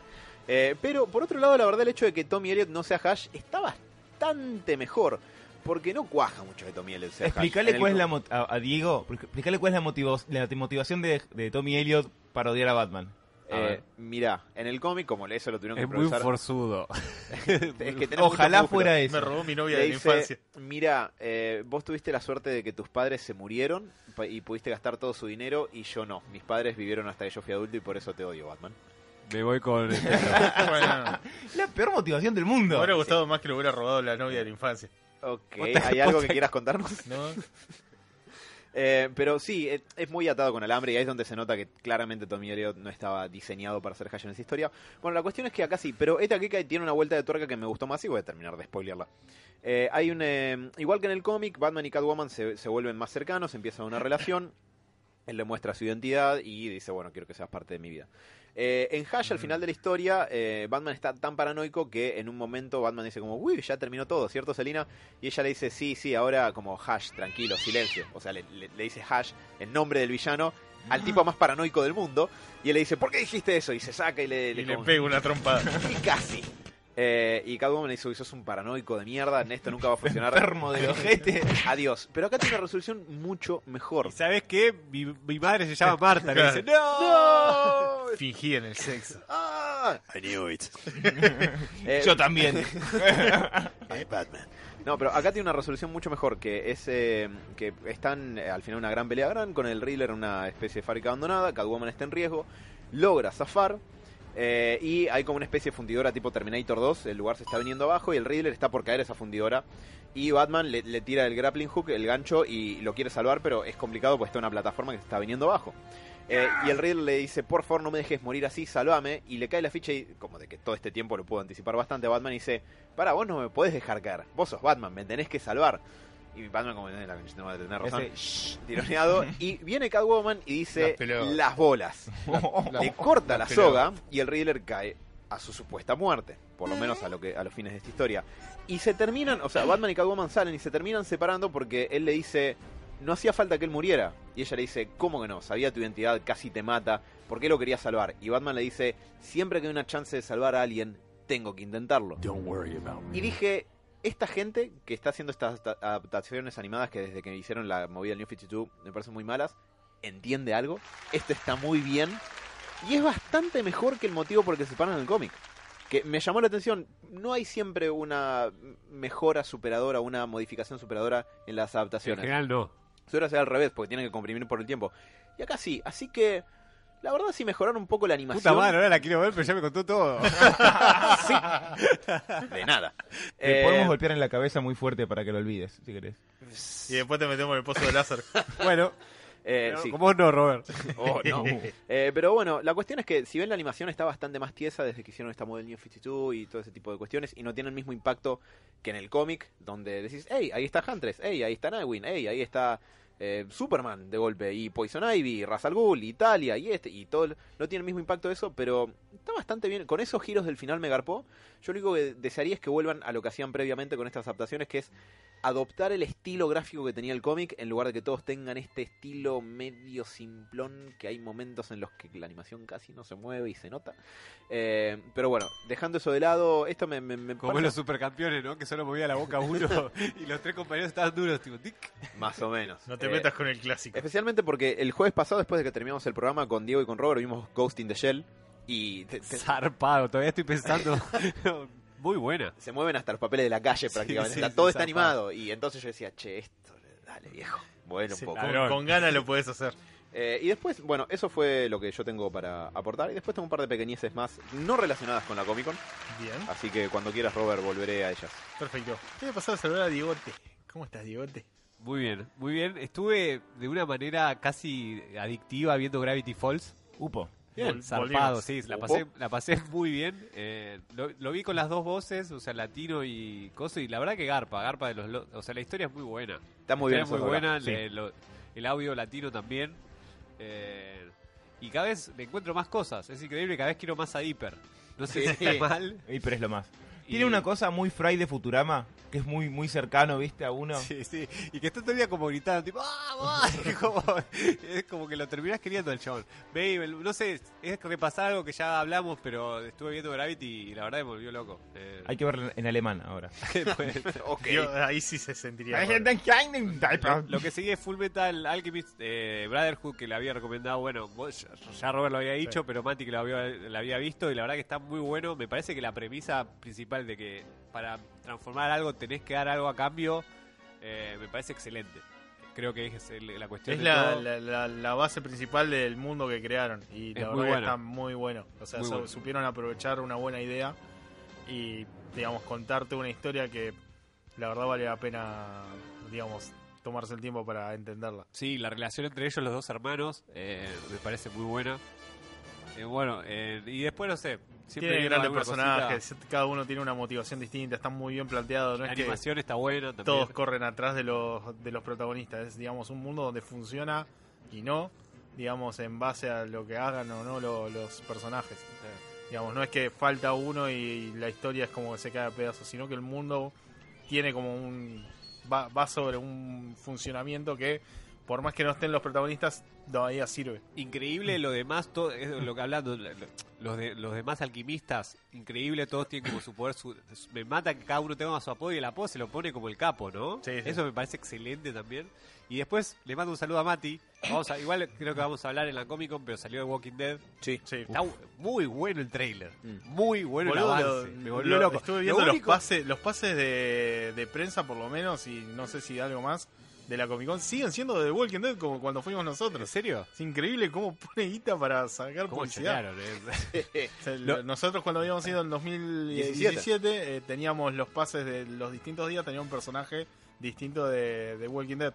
Eh, pero por otro lado, la verdad, el hecho de que Tommy Elliot no sea Hash está bastante mejor. Porque no cuaja mucho que Tommy Elliot sea Hash.
Explícale
En el
cuál es la a, a Diego, explícale cuál es la, motivo- la motivación de, de Tommy Elliot para odiar a Batman.
Eh, mirá, en el cómic, como eso lo tuvieron que
Es muy forzudo.
es que tenés
Ojalá fuera
Me
eso.
robó mi novia
Le
de la
dice,
infancia.
mira, eh, vos tuviste la suerte de que tus padres se murieron y pudiste gastar todo su dinero y yo no. Mis padres vivieron hasta que yo fui adulto y por eso te odio, Batman.
Me voy con...
Bueno,
La peor motivación del
me
mundo.
hubiera gustado más que lo hubiera robado la novia de la infancia.
Ok, ¿hay algo que quieras contarnos?
¿No?
Eh, pero sí, es, es muy atado con alambre y ahí es donde se nota que claramente Tommy Elliot no estaba diseñado para hacer Hash en esa historia. Bueno, la cuestión es que acá sí, pero esta Kika tiene una vuelta de tuerca que me gustó más y voy a terminar de spoilearla. Eh, hay un, eh, igual que en el cómic, Batman y Catwoman se, se vuelven más cercanos, empieza una relación. Él le muestra su identidad y dice, bueno, quiero que seas parte de mi vida. Eh, en Hash, al final de la historia, eh, Batman está tan paranoico que en un momento Batman dice como, uy, ya terminó todo, ¿cierto, Selina? Y ella le dice, sí, sí, ahora como Hash, tranquilo, silencio. O sea, le, le- le dice Hash en nombre del villano al tipo más paranoico del mundo. Y él le dice, ¿por qué dijiste eso? Y se saca y le,
Y le
como-
pego una trompada.
y casi. Eh, y Catwoman le dice, "Uy, sos un paranoico de mierda, esto nunca va a funcionar.
Enfermo del ojete.
Adiós. Pero acá tiene una resolución mucho mejor.
¿Y sabes qué? Mi, mi madre se llama Marta. Le dice,
¡No!
Fingí en el sexo.
¡Ah! I knew it. Eh,
Yo también.
No, pero acá tiene una resolución mucho mejor, que es eh, que están eh, al final una gran pelea gran con el Riddler en una especie de fábrica abandonada, Catwoman está en riesgo, logra zafar eh, y hay como una especie de fundidora tipo Terminator 2, el lugar se está viniendo abajo y el Riddler está por caer esa fundidora y Batman le, tira el grappling hook, el gancho y lo quiere salvar, pero es complicado pues está una plataforma que se está viniendo abajo. Eh, y el Riddler le dice, por favor no me dejes morir así, salvame. Y le cae la ficha y como de que todo este tiempo lo puedo anticipar bastante Batman y dice, para, vos no me podés dejar caer. Vos sos Batman, me tenés que salvar. Y Batman como "Eh, la concha de tenés razón.
Ese.
Tironeado. Y viene Catwoman y dice,
Las
bolas.
La-
Le corta la soga y el Riddler cae a su supuesta muerte. Por lo menos a, lo que, a los fines de esta historia. Y se terminan, o sea, Batman y Catwoman salen y se terminan separando porque él le dice, no hacía falta que él muriera. Y ella le dice, ¿cómo que no? Sabía tu identidad, casi te mata. ¿Por qué lo quería salvar? Y Batman le dice, siempre que hay una chance de salvar a alguien, tengo que intentarlo. Y dije, esta gente que está haciendo estas adapta- adaptaciones animadas que desde que hicieron la movida del New 52 me parecen muy malas, entiende algo. Esto está muy bien. Y es bastante mejor que el motivo por el que se separan en el cómic. Que me llamó la atención, no hay siempre una mejora superadora, una modificación superadora en las
En
adaptaciones.
general no.
Suele ser al revés, porque tienen que comprimir por el tiempo. Y acá sí, así que la verdad sí mejoraron un poco la animación.
Puta madre, ahora la quiero ver, pero ya me contó todo.
De nada.
Te
Eh,
podemos golpear en la cabeza muy fuerte para que lo olvides, si querés.
Y después te metemos en el pozo de láser.
bueno,
eh, sí.
como no, Robert.
Oh, no. Eh, pero bueno, la cuestión es que si ven la animación está bastante más tiesa desde que hicieron esta model New 52 y todo ese tipo de cuestiones y no tiene el mismo impacto que en el cómic donde decís, hey, ahí está Huntress, hey, ahí está Nightwing, hey, ahí está eh, Superman de golpe y Poison Ivy, y Ra's al Ghul, Italia y este y todo, no tiene el mismo impacto eso, pero está bastante bien. Con esos giros del final me garpó. Yo lo único que desearía es que vuelvan a lo que hacían previamente con estas adaptaciones, que es adoptar el estilo gráfico que tenía el cómic en lugar de que todos tengan este estilo medio simplón que hay momentos en los que la animación casi no se mueve y se nota. Eh, pero bueno, dejando eso de lado, esto me... me, me
Como
parece-
los supercampeones, ¿no? Que solo movía la boca uno y los tres compañeros estaban duros, tipo, tic.
Más o menos.
No te
Eh,
metas con el clásico.
Especialmente porque el jueves pasado, después de que terminamos el programa con Diego y con Robert, vimos Ghost in the Shell y te- te-
Zarpado, todavía estoy pensando. Muy buena.
se mueven hasta los papeles de la calle prácticamente.
sí,
Está-
sí,
todo está animado y entonces yo decía, che, esto, dale viejo, bueno
Sí,
un poco.
con, ganas lo puedes hacer.
Eh, y después, bueno, eso fue lo que yo tengo para aportar. Y después tengo un par de pequeñeces más, no relacionadas con la Comic Con.
Bien,
Así que cuando quieras, Robert, volveré a ellas.
perfecto. ¿Qué le pasó a saludar a Diegote? ¿Cómo estás, Diegote?
Muy bien, muy bien. Estuve de una manera casi adictiva viendo Gravity Falls.
Upo.
Bien,
Zarpado,
volvimos.
sí, la pasé, la pasé muy bien. Eh, lo, lo vi con las dos voces, o sea, latino y coso, y la verdad que garpa, garpa de los... lo- O sea, la historia es muy buena.
Está muy
La
bien.
historia es muy buena, le- lo- el audio latino también. Eh, y cada vez le encuentro más cosas, es increíble, cada vez quiero más a Hyper. No sé
Sí.
si está mal.
Pero es lo más. Tiene
Y-
una cosa muy Fry de Futurama, que es muy muy cercano, ¿viste? A uno.
Sí, sí. Y que está todo el día como gritando, tipo, ¡ah! Es como, es como que lo terminás queriendo el chabón. Babe, no sé, es repasar algo que ya hablamos, pero estuve viendo Gravity y la verdad me volvió loco. Eh,
Hay que verlo en alemán ahora.
Yo- ahí sí se sentiría.
Lo,
que sigue es Full Metal Alchemist eh, Brotherhood, que le había recomendado, bueno, vos ya, Robert lo había dicho, pero Mati que lo había visto y la verdad que está muy bueno. Me parece que la premisa principal de que para transformar algo tenés que dar algo a cambio, eh, me parece excelente. Creo que es el- la cuestión
Es
de
la,
todo.
la, la- la base principal del mundo que crearon. Y la verdad que está muy bueno. O sea,
bueno.
supieron aprovechar una buena idea y, digamos, contarte una historia que la verdad vale la pena, digamos, tomarse el tiempo para entenderla.
Sí, la relación entre ellos, los dos hermanos, eh, me parece muy buena. Eh, bueno, eh, y después no sé. Siempre
Tiene
digo
grandes personajes, cada uno tiene una motivación distinta, está muy bien planteado. No
cosita. La
es que
animación está también.
todos corren atrás de los, de los protagonistas. Es, digamos, un mundo donde funciona y no, digamos, en base a lo que hagan o no lo- los personajes. Digamos, no es que falta uno y la historia es como que se cae a pedazos, sino que el mundo tiene como un. va, va sobre un funcionamiento que, por más que no estén los protagonistas, todavía sirve.
Increíble lo demás, todo, es lo que hablando, lo- los, de, los demás alquimistas, increíble, todos tienen como su poder. Su, su- me mata que cada uno tenga su apodo y el apodo se lo pone como el capo, ¿no?
Sí, sí.
Eso me parece excelente también. Y después le mando un saludo a Mati. Vamos a, igual creo que vamos a hablar en la Comic Con, pero salió de Walking Dead.
Sí.
Sí.
Está muy bueno el trailer.
Mm.
Muy bueno
Boludo,
el
lo-
avance. me
lo-
volvió loco.
Estuve
Lo
viendo los pases, los pases de, de prensa por lo menos y no sé si algo más de la Comic Con siguen siendo de The Walking Dead como cuando fuimos
¿En
nosotros.
serio?
Es increíble cómo pone guita para sacar
¿Cómo
publicidad.
eh?
O sea,
Lo-
Nosotros cuando habíamos ido en 2017 eh, teníamos los pases de los distintos días, tenía un personaje distinto de, de Walking Dead.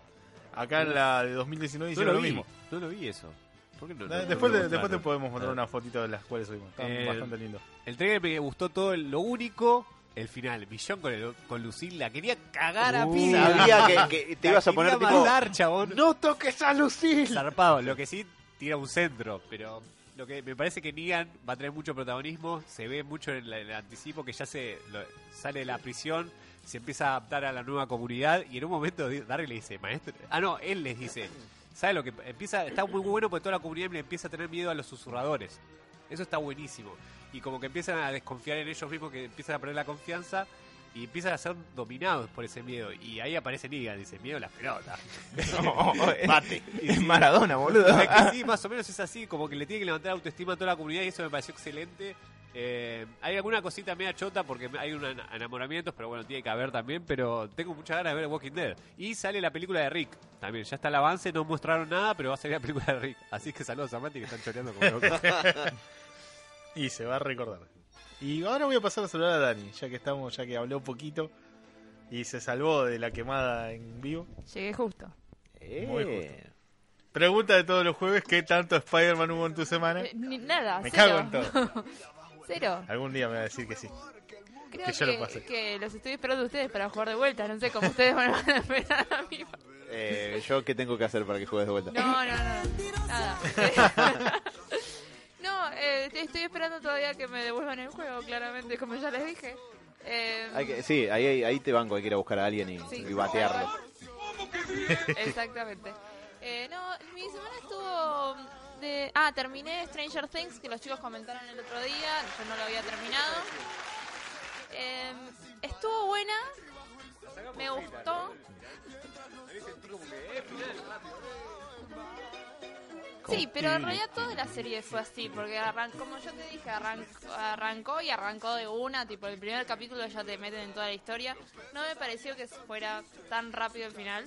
Acá en la de 2019
No
hicieron
lo
lo mismo.
No lo vi eso. ¿Por qué no?
Eh,
no- no
después, después te podemos mostrar una fotito de las cuales subimos. Está
Eh,
bastante lindo.
El trailer me gustó todo. Lo único, el final. Millón con, el, con Lucille. La quería cagar a
Uh,
pila.
sabía que, que te
La
ibas a poner tipo.
matar, chabón.
¡No toques a Lucille!
Zarpado. Lo que sí, tira un centro. Pero lo que me parece que Negan va a tener mucho protagonismo. Se ve mucho en, la- en el anticipo que ya se lo- sale de la prisión. Se empieza a adaptar a la nueva comunidad. Y en un momento Darry le dice, maestro. Ah, no, él les dice. ¿Sabes lo que empieza? Está muy bueno porque toda la comunidad le empieza a tener miedo a los susurradores. Eso está buenísimo. Y como que empiezan a desconfiar en ellos mismos, que empiezan a perder la confianza y empiezan a ser dominados por ese miedo. Y ahí aparece Negan, dice, miedo a las pelotas.
Mate. Es Maradona, boludo.
Es que sí, más o menos es así, como que le tiene que levantar autoestima a toda la comunidad y eso me pareció excelente. Eh, hay alguna cosita media chota porque hay un en- enamoramientos, pero bueno, tiene que haber también. Pero tengo muchas ganas de ver Walking Dead. Y sale la película de Rick también. Ya está el avance, no mostraron nada, pero va a salir la película de Rick. Así que saludos a Mati que están choreando como locos.
Y se va a recordar. Y ahora voy a pasar a saludar a Dani, ya que estamos, ya que habló poquito y se salvó de la quemada en vivo.
Llegué justo.
Muy
Eh,
Pregunta de todos los jueves, ¿qué tanto Spider-Man hubo en tu semana?
Eh, ni- nada,
Me
cero.
cago en todo.
cero.
Algún día me va a decir que sí.
Creo
Que
que,
yo lo pasé.
que los estoy esperando a ustedes para jugar de vuelta. No sé cómo ustedes van a esperar a mí.
eh, ¿Yo qué tengo que hacer para que juegues de vuelta?
No, no, no. Nada. estoy esperando todavía que me devuelvan el juego, claramente, como ya les dije. Eh,
Hay que- sí, ahí, ahí, ahí te banco, hay que ir a buscar a alguien y,
Sí.
y batearlo.
Exactamente. Eh, no, mi semana estuvo de... Ah, terminé Stranger Things, que los chicos comentaron el otro día, yo no lo había terminado. Eh, estuvo buena, me gustó. Sí, pero en realidad toda la serie fue así, porque arrancó, como yo te dije, arrancó, arrancó y arrancó de una, tipo el primer capítulo ya te meten en toda la historia. No me pareció que fuera tan rápido el final.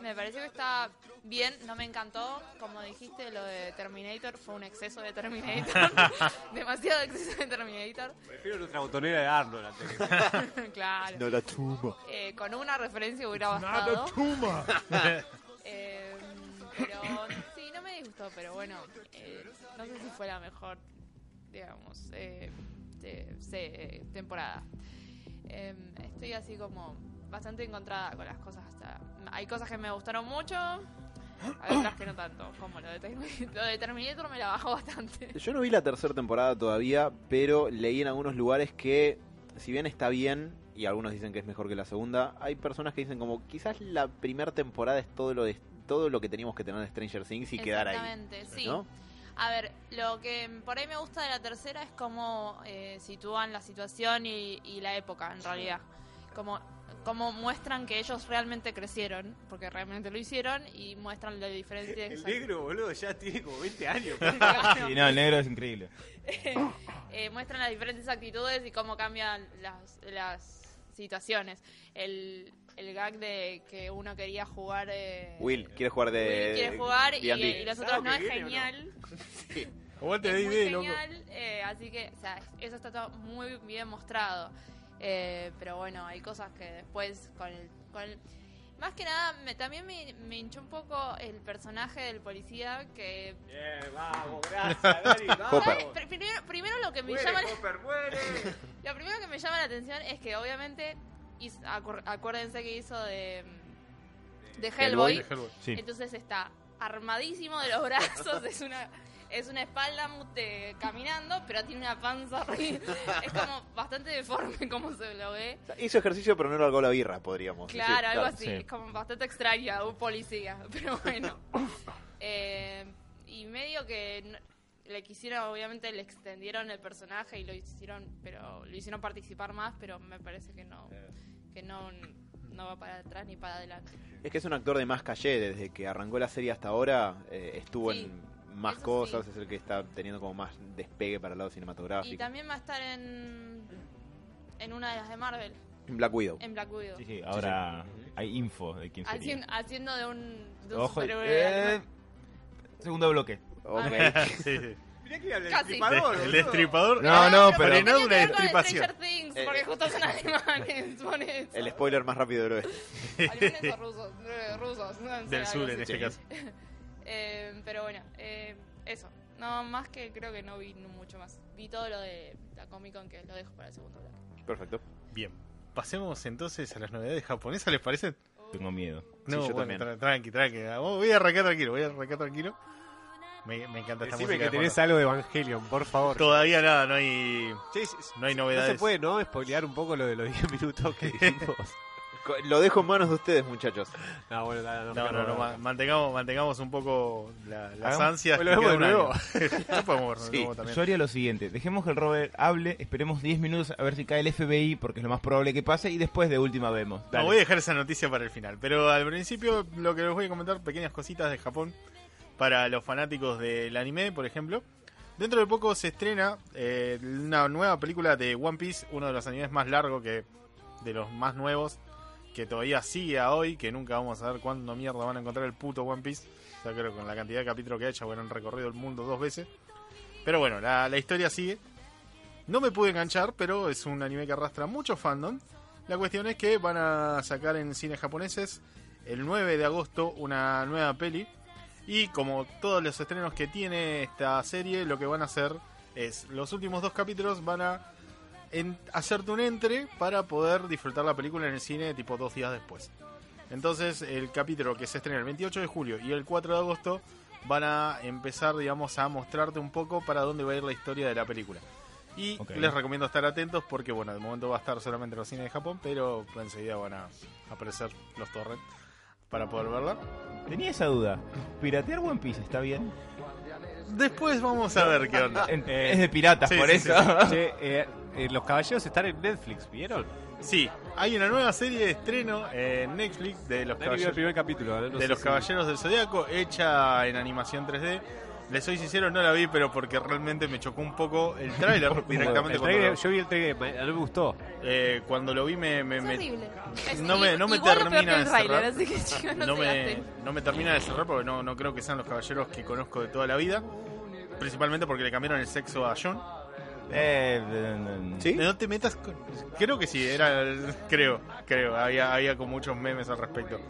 Me pareció que está bien, no me encantó, como dijiste, lo de Terminator fue un exceso de Terminator, demasiado exceso de Terminator,
Prefiero nuestra botonera de Arnold antes que-
claro.
No la tumba.
Eh, con una referencia hubiera bastado. Eh, pero sí, no me disgustó, pero bueno, eh, no sé si fue la mejor, digamos, eh, de- temporada. Eh, estoy así como bastante encontrada con las cosas. sea, hay cosas que me gustaron mucho, Hay otras que no tanto, como lo de. Lo de Terminator me la bajó bastante.
Yo no vi la tercera temporada todavía, pero leí en algunos lugares que, si bien está bien, y algunos dicen que es mejor que la segunda, hay personas que dicen como quizás la primera temporada es todo lo de, todo lo que teníamos que tener de Stranger Things y quedar ahí.
Exactamente, sí.
¿no?
A ver, lo que por ahí me gusta de la tercera es cómo eh, sitúan la situación y, y la época, en realidad. Como, como muestran que ellos realmente crecieron, porque realmente lo hicieron, y muestran la diferencia.
El negro, boludo, ya tiene como 20 años.
Sí, no, el negro es increíble.
eh, muestran las diferentes actitudes y cómo cambian las, las situaciones. El, el gag de que uno quería jugar... eh,
Will, quiere jugar de.
Will quiere jugar y,
D&D.
y los
¿Sábado
otros no, es
o no?
genial.
Aguante
es muy
D&D, loco.
genial, eh, así que, o sea, eso está todo muy bien mostrado. Eh, pero bueno, hay cosas que después con el... Con el- más que nada, me, también me, me hinchó un poco el personaje del policía que...
Bien, vamos, gracias, Dani. vamos.
Primero, primero lo que me
Muere,
llama... la-. Lo primero que me llama la atención es que obviamente, hizo- acuérdense que hizo de, de Hellboy,
Hellboy.
Sí.
entonces está armadísimo de los brazos, es una es una espalda mute caminando, pero tiene una panza horrible. es como bastante deforme como se lo ve.
O sea, hizo ejercicio, pero no largó la birra, podríamos decir.
Claro, algo así,
sí.
es como bastante extraña, un policía, pero bueno. Eh, y medio que no- le quisieron, obviamente le extendieron el personaje y lo hicieron, pero lo hicieron participar más, pero me parece que no, que no, no va para atrás ni para adelante.
Es que es un actor de más calle, desde que arrancó la serie hasta ahora, eh, estuvo
Sí,
en más cosas,
sí.
es el que está teniendo como más despegue para el lado cinematográfico.
Y también va a estar en, en una de las de Marvel,
En Black Widow.
en Black Widow.
Sí, sí, ahora hay info de quién sería.
Haciendo, haciendo de un, de un
Ojo,
superhéroe
eh, segundo bloque.
Ok.
Sí, sí.
Mirá que era el
Casi.
destripador,
El
boludo.
destripador.
No, no, pero-
Frenado
que
una destripación.
Things,
Eh,
porque
eh.
justo son alemanes, por eso.
el spoiler más rápido del oeste.
Alemanes o rusos, rusos, no sé,
Del sur
así.
en este caso.
Eh, pero bueno, eh, eso. No, más que creo que no vi mucho más. Vi todo lo de la Comic Con que lo dejo para el segundo bloque.
Perfecto.
Bien. Pasemos entonces a las novedades japonesas, ¿les parece?
Tengo miedo.
No,
yo
bueno,
también.
tra- tranqui, tranqui. Vamos, Voy a arrancar tranquilo, voy a arrancar tranquilo. Me, me encanta esta
Decime
música.
que tenés algo de Evangelion, por favor.
Todavía nada, no hay,
Sí, sí, sí.
no hay
No
novedades.
se puede, ¿no? Spoilear un poco lo de los 10 minutos que dijimos.
Co- Lo dejo en manos de ustedes, muchachos.
No, bueno, no, no,
No, no, no, ma- mantengamos, mantengamos un poco la- las
Hagamos-
ansias.
Lo
que
de nuevo.
No podemos
Sí.
nuevo también.
Yo haría lo siguiente, dejemos que el Robert hable, esperemos 10 minutos a ver si cae el FBI, porque es lo más probable que pase, y después de última vemos.
No, voy a dejar esa noticia para el final. Pero al principio lo que les voy a comentar, pequeñas cositas de Japón para los fanáticos del anime, por ejemplo. Dentro de poco se estrena eh, una nueva película de One Piece, uno de los animes más largos que de los más nuevos, que todavía sigue a hoy, que nunca vamos a ver cuándo mierda van a encontrar el puto One Piece. Sea, creo que con la cantidad de capítulos que ha hecho, bueno, han recorrido el mundo dos veces. Pero bueno, la, la historia sigue. No me pude enganchar, pero es un anime que arrastra mucho fandom. La cuestión es que van a sacar en cines japoneses el 9 de agosto una nueva peli. Y como todos los estrenos que tiene esta serie, lo que van a hacer es los últimos dos capítulos van a en- hacerte un entre para poder disfrutar la película en el cine tipo dos días después. Entonces el capítulo que se estrena el 28 de julio y el 4 de agosto van a empezar, digamos, a mostrarte un poco para dónde va a ir la historia de la película. Y
Ok.
les recomiendo estar atentos porque, bueno, de momento va a estar solamente en los cines de Japón, pero enseguida van a aparecer los torrents para poder verla.
Tenía esa duda, ¿piratear One Piece está bien?
Después vamos a ver qué onda.
Eh,
es de piratas,
sí,
por
sí,
eso.
Che, eh, eh, los caballeros están en Netflix, ¿vieron?
Sí, hay una nueva serie de estreno en Netflix de los
vio el
caballeros,
primer capítulo. ¿no? No
de los
si-
caballeros del Zodiaco, hecha en animación 3D. Les soy sincero, no la vi, pero porque realmente me chocó un poco el tráiler directamente
El
cuando,
trailer-
lo,
yo vi el trailer, me- no me gustó.
eh, cuando lo vi me, me-
Es
me-
horrible. Es
no me- no me termina de
tráiler,
cerrar.
así que chicos, no,
no, me, no me termina de cerrar porque no, no creo que sean los caballeros que conozco de toda la vida. Principalmente porque le cambiaron el sexo a John.
Eh, eh,
¿Sí?
No te metas con... Creo que sí, era... Creo, creo. Había, había con muchos memes al respecto.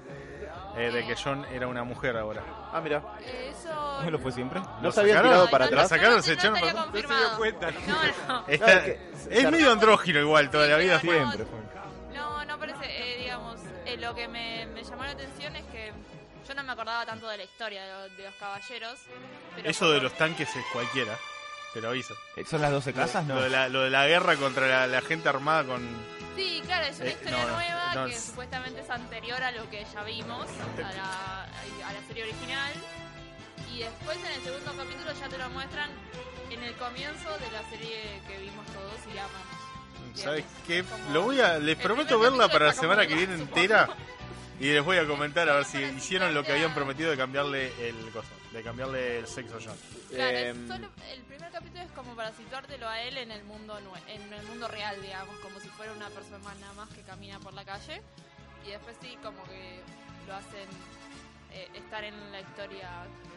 Eh, de que John era una mujer ahora.
Ah, mira.
Eso.
¿No lo fue siempre?
¿No se habían tirado para
no,
atrás?
¿La sacaron?
no,
¿Se
no
echaron para
No
atrás?
se dio cuenta.
No, no.
Está-
Claro que-
es medio andrógino igual todavía.
Sí,
fue.
Siempre fue.
No, no parece, eh, digamos, eh, lo que me, me llamó la atención es que yo no, me acordaba tanto de la historia de, los- de los caballeros. Pero
Eso de los tanques es cualquiera. Te lo aviso.
Eh, ¿Son las 12 casas?
Lo,
No.
de la, lo de la guerra contra la, la gente armada con.
Sí, claro, es una
Eh,
historia
no,
nueva
no,
que
es-
supuestamente es anterior a lo que ya vimos, a la, a la serie original. Y después en el segundo capítulo ya te lo muestran en el comienzo de la serie que vimos todos y amamos.
¿Sabes qué? Lo voy a, les prometo verla para la semana que viene entera. Y les voy a comentar a ver si hicieron lo que habían prometido de cambiarle el coso, de cambiarle el sexo a John.
Claro, es solo- el primer capítulo es como para situártelo a él en el mundo en el mundo real, digamos, como si fuera una persona nada más que camina por la calle. Y después sí, como que lo hacen eh, estar en la historia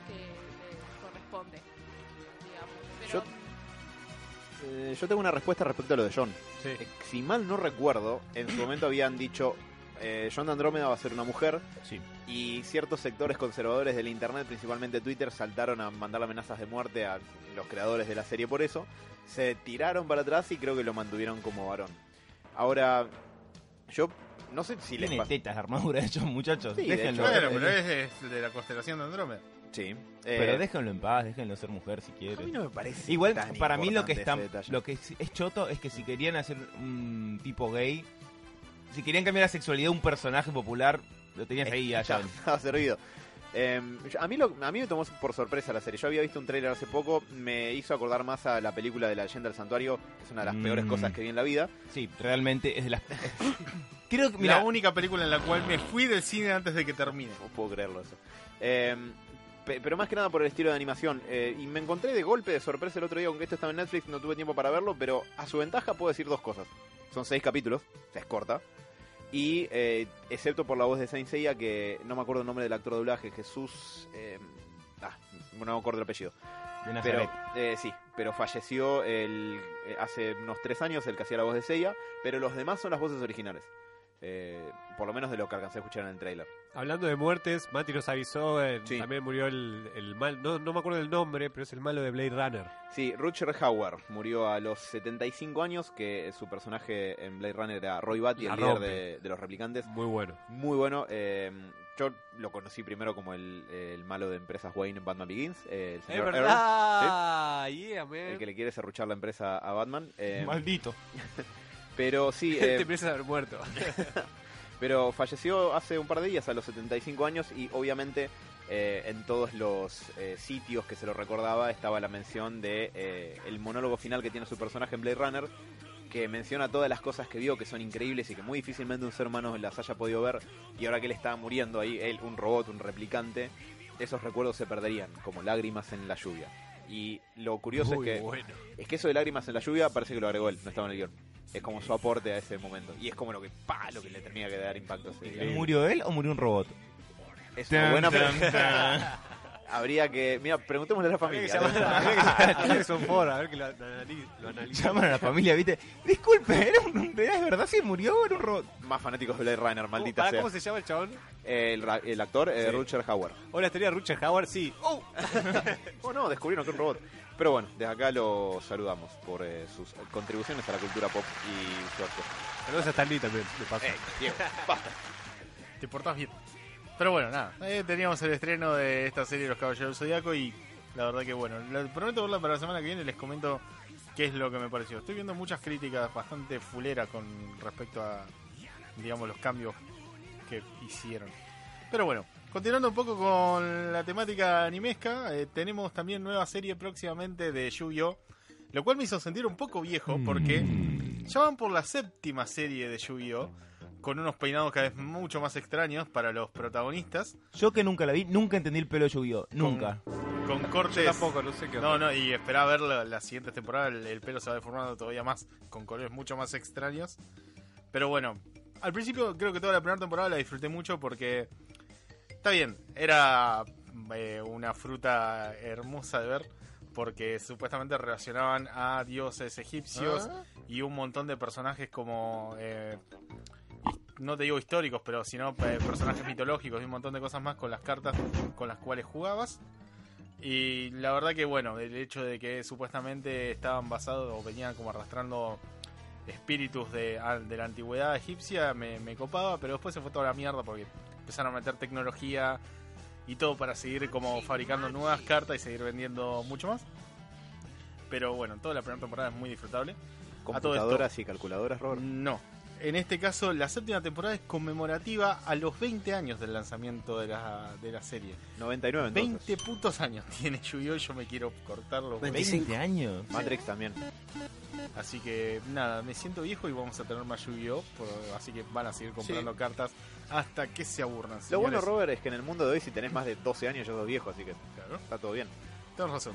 que le corresponde, digamos. Pero,
Eh, yo tengo una respuesta respecto a lo de John.
Sí.
Eh, Si mal no recuerdo, en su momento habían dicho eh, John de Andrómeda va a ser una mujer
Sí.
y ciertos sectores conservadores del internet, principalmente Twitter, saltaron a mandar amenazas de muerte a los creadores de la serie por eso. Se tiraron para atrás y creo que lo mantuvieron como varón. Ahora, yo no sé si les
Tiene
pasa.
tetas de armadura hecho, muchachos.
Sí, de
déjenlo.
Bueno,
eh,
pero es, es de la constelación de Andrómeda.
Sí.
pero
Eh,
déjenlo en paz, déjenlo ser mujer si
a
quiere.
mí no me parece.
Igual,
tan
para mí lo que está, lo que es, es choto es que si querían hacer un tipo gay, si querían cambiar la sexualidad de un personaje popular, lo tenías ahí a
Ya,
John.
estaba servido. Eh, yo- a, mí lo- a mí me tomó por sorpresa la serie. Yo había visto un tráiler hace poco, me hizo acordar más a la película de la leyenda del santuario, que es una de las
Mm.
peores cosas que vi en la vida.
Sí, realmente es de las... Creo que, mira,
la única película en la cual me fui del cine antes de que termine.
No puedo creerlo eso. Eh, pero más que nada por el estilo de animación. Eh, y me encontré de golpe, de sorpresa el otro día, aunque esto estaba en Netflix, no tuve tiempo para verlo, pero a su ventaja puedo decir dos cosas. Son seis capítulos, o sea, es corta. Y eh, excepto por la voz de Saint Seiya, que no me acuerdo el nombre del actor de doblaje, Jesús... eh, ah, no me acuerdo el apellido.
de
Pero, eh, sí, pero falleció el, eh, hace unos tres años el que hacía la voz de Seiya, pero los demás son las voces originales. Eh, por lo menos de lo que alcancé a escuchar en el trailer.
Hablando de muertes, Mati nos avisó, eh,
Sí.
también murió el, el mal, no, no me acuerdo el nombre, pero es el malo de Blade Runner.
Sí, Rutger Hauer murió a los 75 años, que su personaje en Blade Runner era Roy Batty, el líder de, de los replicantes.
Muy bueno.
Muy bueno. eh, yo lo conocí primero como el, el malo de empresas Wayne en Batman Begins, eh, el
Es
señor Earl,
verdad, yeah, man.
el que le quiere serruchar la empresa a Batman. eh,
Maldito.
pero sí,
Te
eh,
empiezas a haber muerto.
pero falleció hace un par de días, a los 75 años, y obviamente eh, en todos los eh, sitios que se lo recordaba estaba la mención de eh, el monólogo final que tiene su personaje en Blade Runner, que menciona todas las cosas que vio que son increíbles y que muy difícilmente un ser humano las haya podido ver, y ahora que él estaba muriendo ahí, él, un robot, un replicante, esos recuerdos se perderían, como lágrimas en la lluvia. Y lo curioso
Muy
es que
bueno.
es que eso de lágrimas en la lluvia parece que lo agregó él, no estaba en el guion. Es como su aporte a ese momento. Y es como lo que, pa, lo que le termina que dar impacto ese.
¿Murió él o murió un robot?
Es una buena pregunta. Habría que. Mira, preguntémosle a la familia.
a- ver que lo, lo analice.
Llaman a la familia, ¿viste? Disculpe, ¿era, un, ¿era de verdad si murió o era un robot?
Más fanáticos de Blade Runner, maldita sea.
¿Cómo se llama el chabón?
El, ra- el actor, eh,
Sí.
Rutger Hauer.
Hola, estaría Richard Howard, sí. ¡Oh!
Oh, no, descubrieron que es un robot. Pero bueno, desde acá lo saludamos por eh, sus contribuciones a la cultura pop y su actuación.
Saludos a Stan Lee también, de paso.
Eh, Diego, basta.
Te portás bien. Pero bueno, nada. eh, teníamos el estreno de esta serie Los Caballeros del Zodíaco y la verdad que bueno. le- prometo verla para la semana que viene. Les comento qué es lo que me pareció. Estoy viendo muchas críticas bastante fuleras con respecto a, digamos, los cambios que hicieron. Pero bueno, continuando un poco con la temática animesca, eh, tenemos también nueva serie próximamente de Yu-Gi-Oh! Lo cual me hizo sentir un poco viejo porque ya van por la séptima serie de Yu-Gi-Oh! con unos peinados cada vez mucho más extraños para los protagonistas,
Yo que nunca la vi, nunca entendí el pelo de Yu-Gi-Oh! Nunca.
con cortes...
tampoco, no sé qué
No, no, y esperá a ver la, la siguiente temporada, el, el pelo se va deformando todavía más, con colores mucho más extraños. Pero bueno, al principio creo que toda la primera temporada la disfruté mucho porque está bien, era eh, una fruta hermosa de ver porque supuestamente relacionaban a dioses egipcios y un montón de personajes como eh, no te digo históricos, pero sino eh, personajes mitológicos y un montón de cosas más con las cartas con las cuales jugabas. Y la verdad que bueno, el hecho de que supuestamente estaban basados o venían como arrastrando espíritus de, de la antigüedad egipcia me, me copaba, pero después se fue toda la mierda porque empezaron a meter tecnología y todo para seguir como fabricando nuevas cartas y seguir vendiendo mucho más. Pero bueno, toda la primera temporada es muy disfrutable.
Computadoras y calculadoras, Robert.
No. En este caso, la séptima temporada es conmemorativa a los 20 años del lanzamiento de la, de la serie.
99 entonces.
20 putos años tiene Yu-Gi-Oh! y yo me quiero cortar los huevos.
20 años.
Matrix también.
Así que nada, me siento viejo y vamos a tener más Yu-Gi-Oh! Así que van a seguir comprando cartas hasta que se aburran.
Lo bueno. Robert, es que en el mundo de hoy, si tenés más de 12 años, ya sos viejo, así que
Claro,
está todo bien.
tenés razón.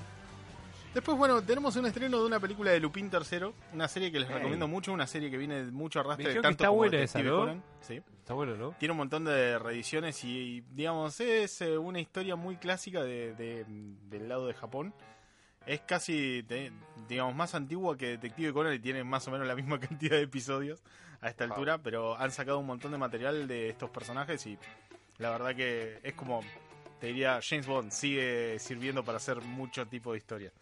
Después, bueno, tenemos un estreno de una película de Lupin III, una serie que les
Hey.
recomiendo mucho, una serie que viene de mucho arrastre de tanto
está
como
buena
Detective
esa, ¿no?
Conan. Sí.
Está bueno, ¿no?
Tiene un montón de reediciones y, y, digamos, es eh, una historia muy clásica de, de- del lado de Japón. Es casi, de- digamos, más antigua que Detective Conan y tiene más o menos la misma cantidad de episodios a esta altura, pero han sacado un montón de material de estos personajes y la verdad que es como, te diría, James Bond sigue sirviendo para hacer mucho tipo de historia.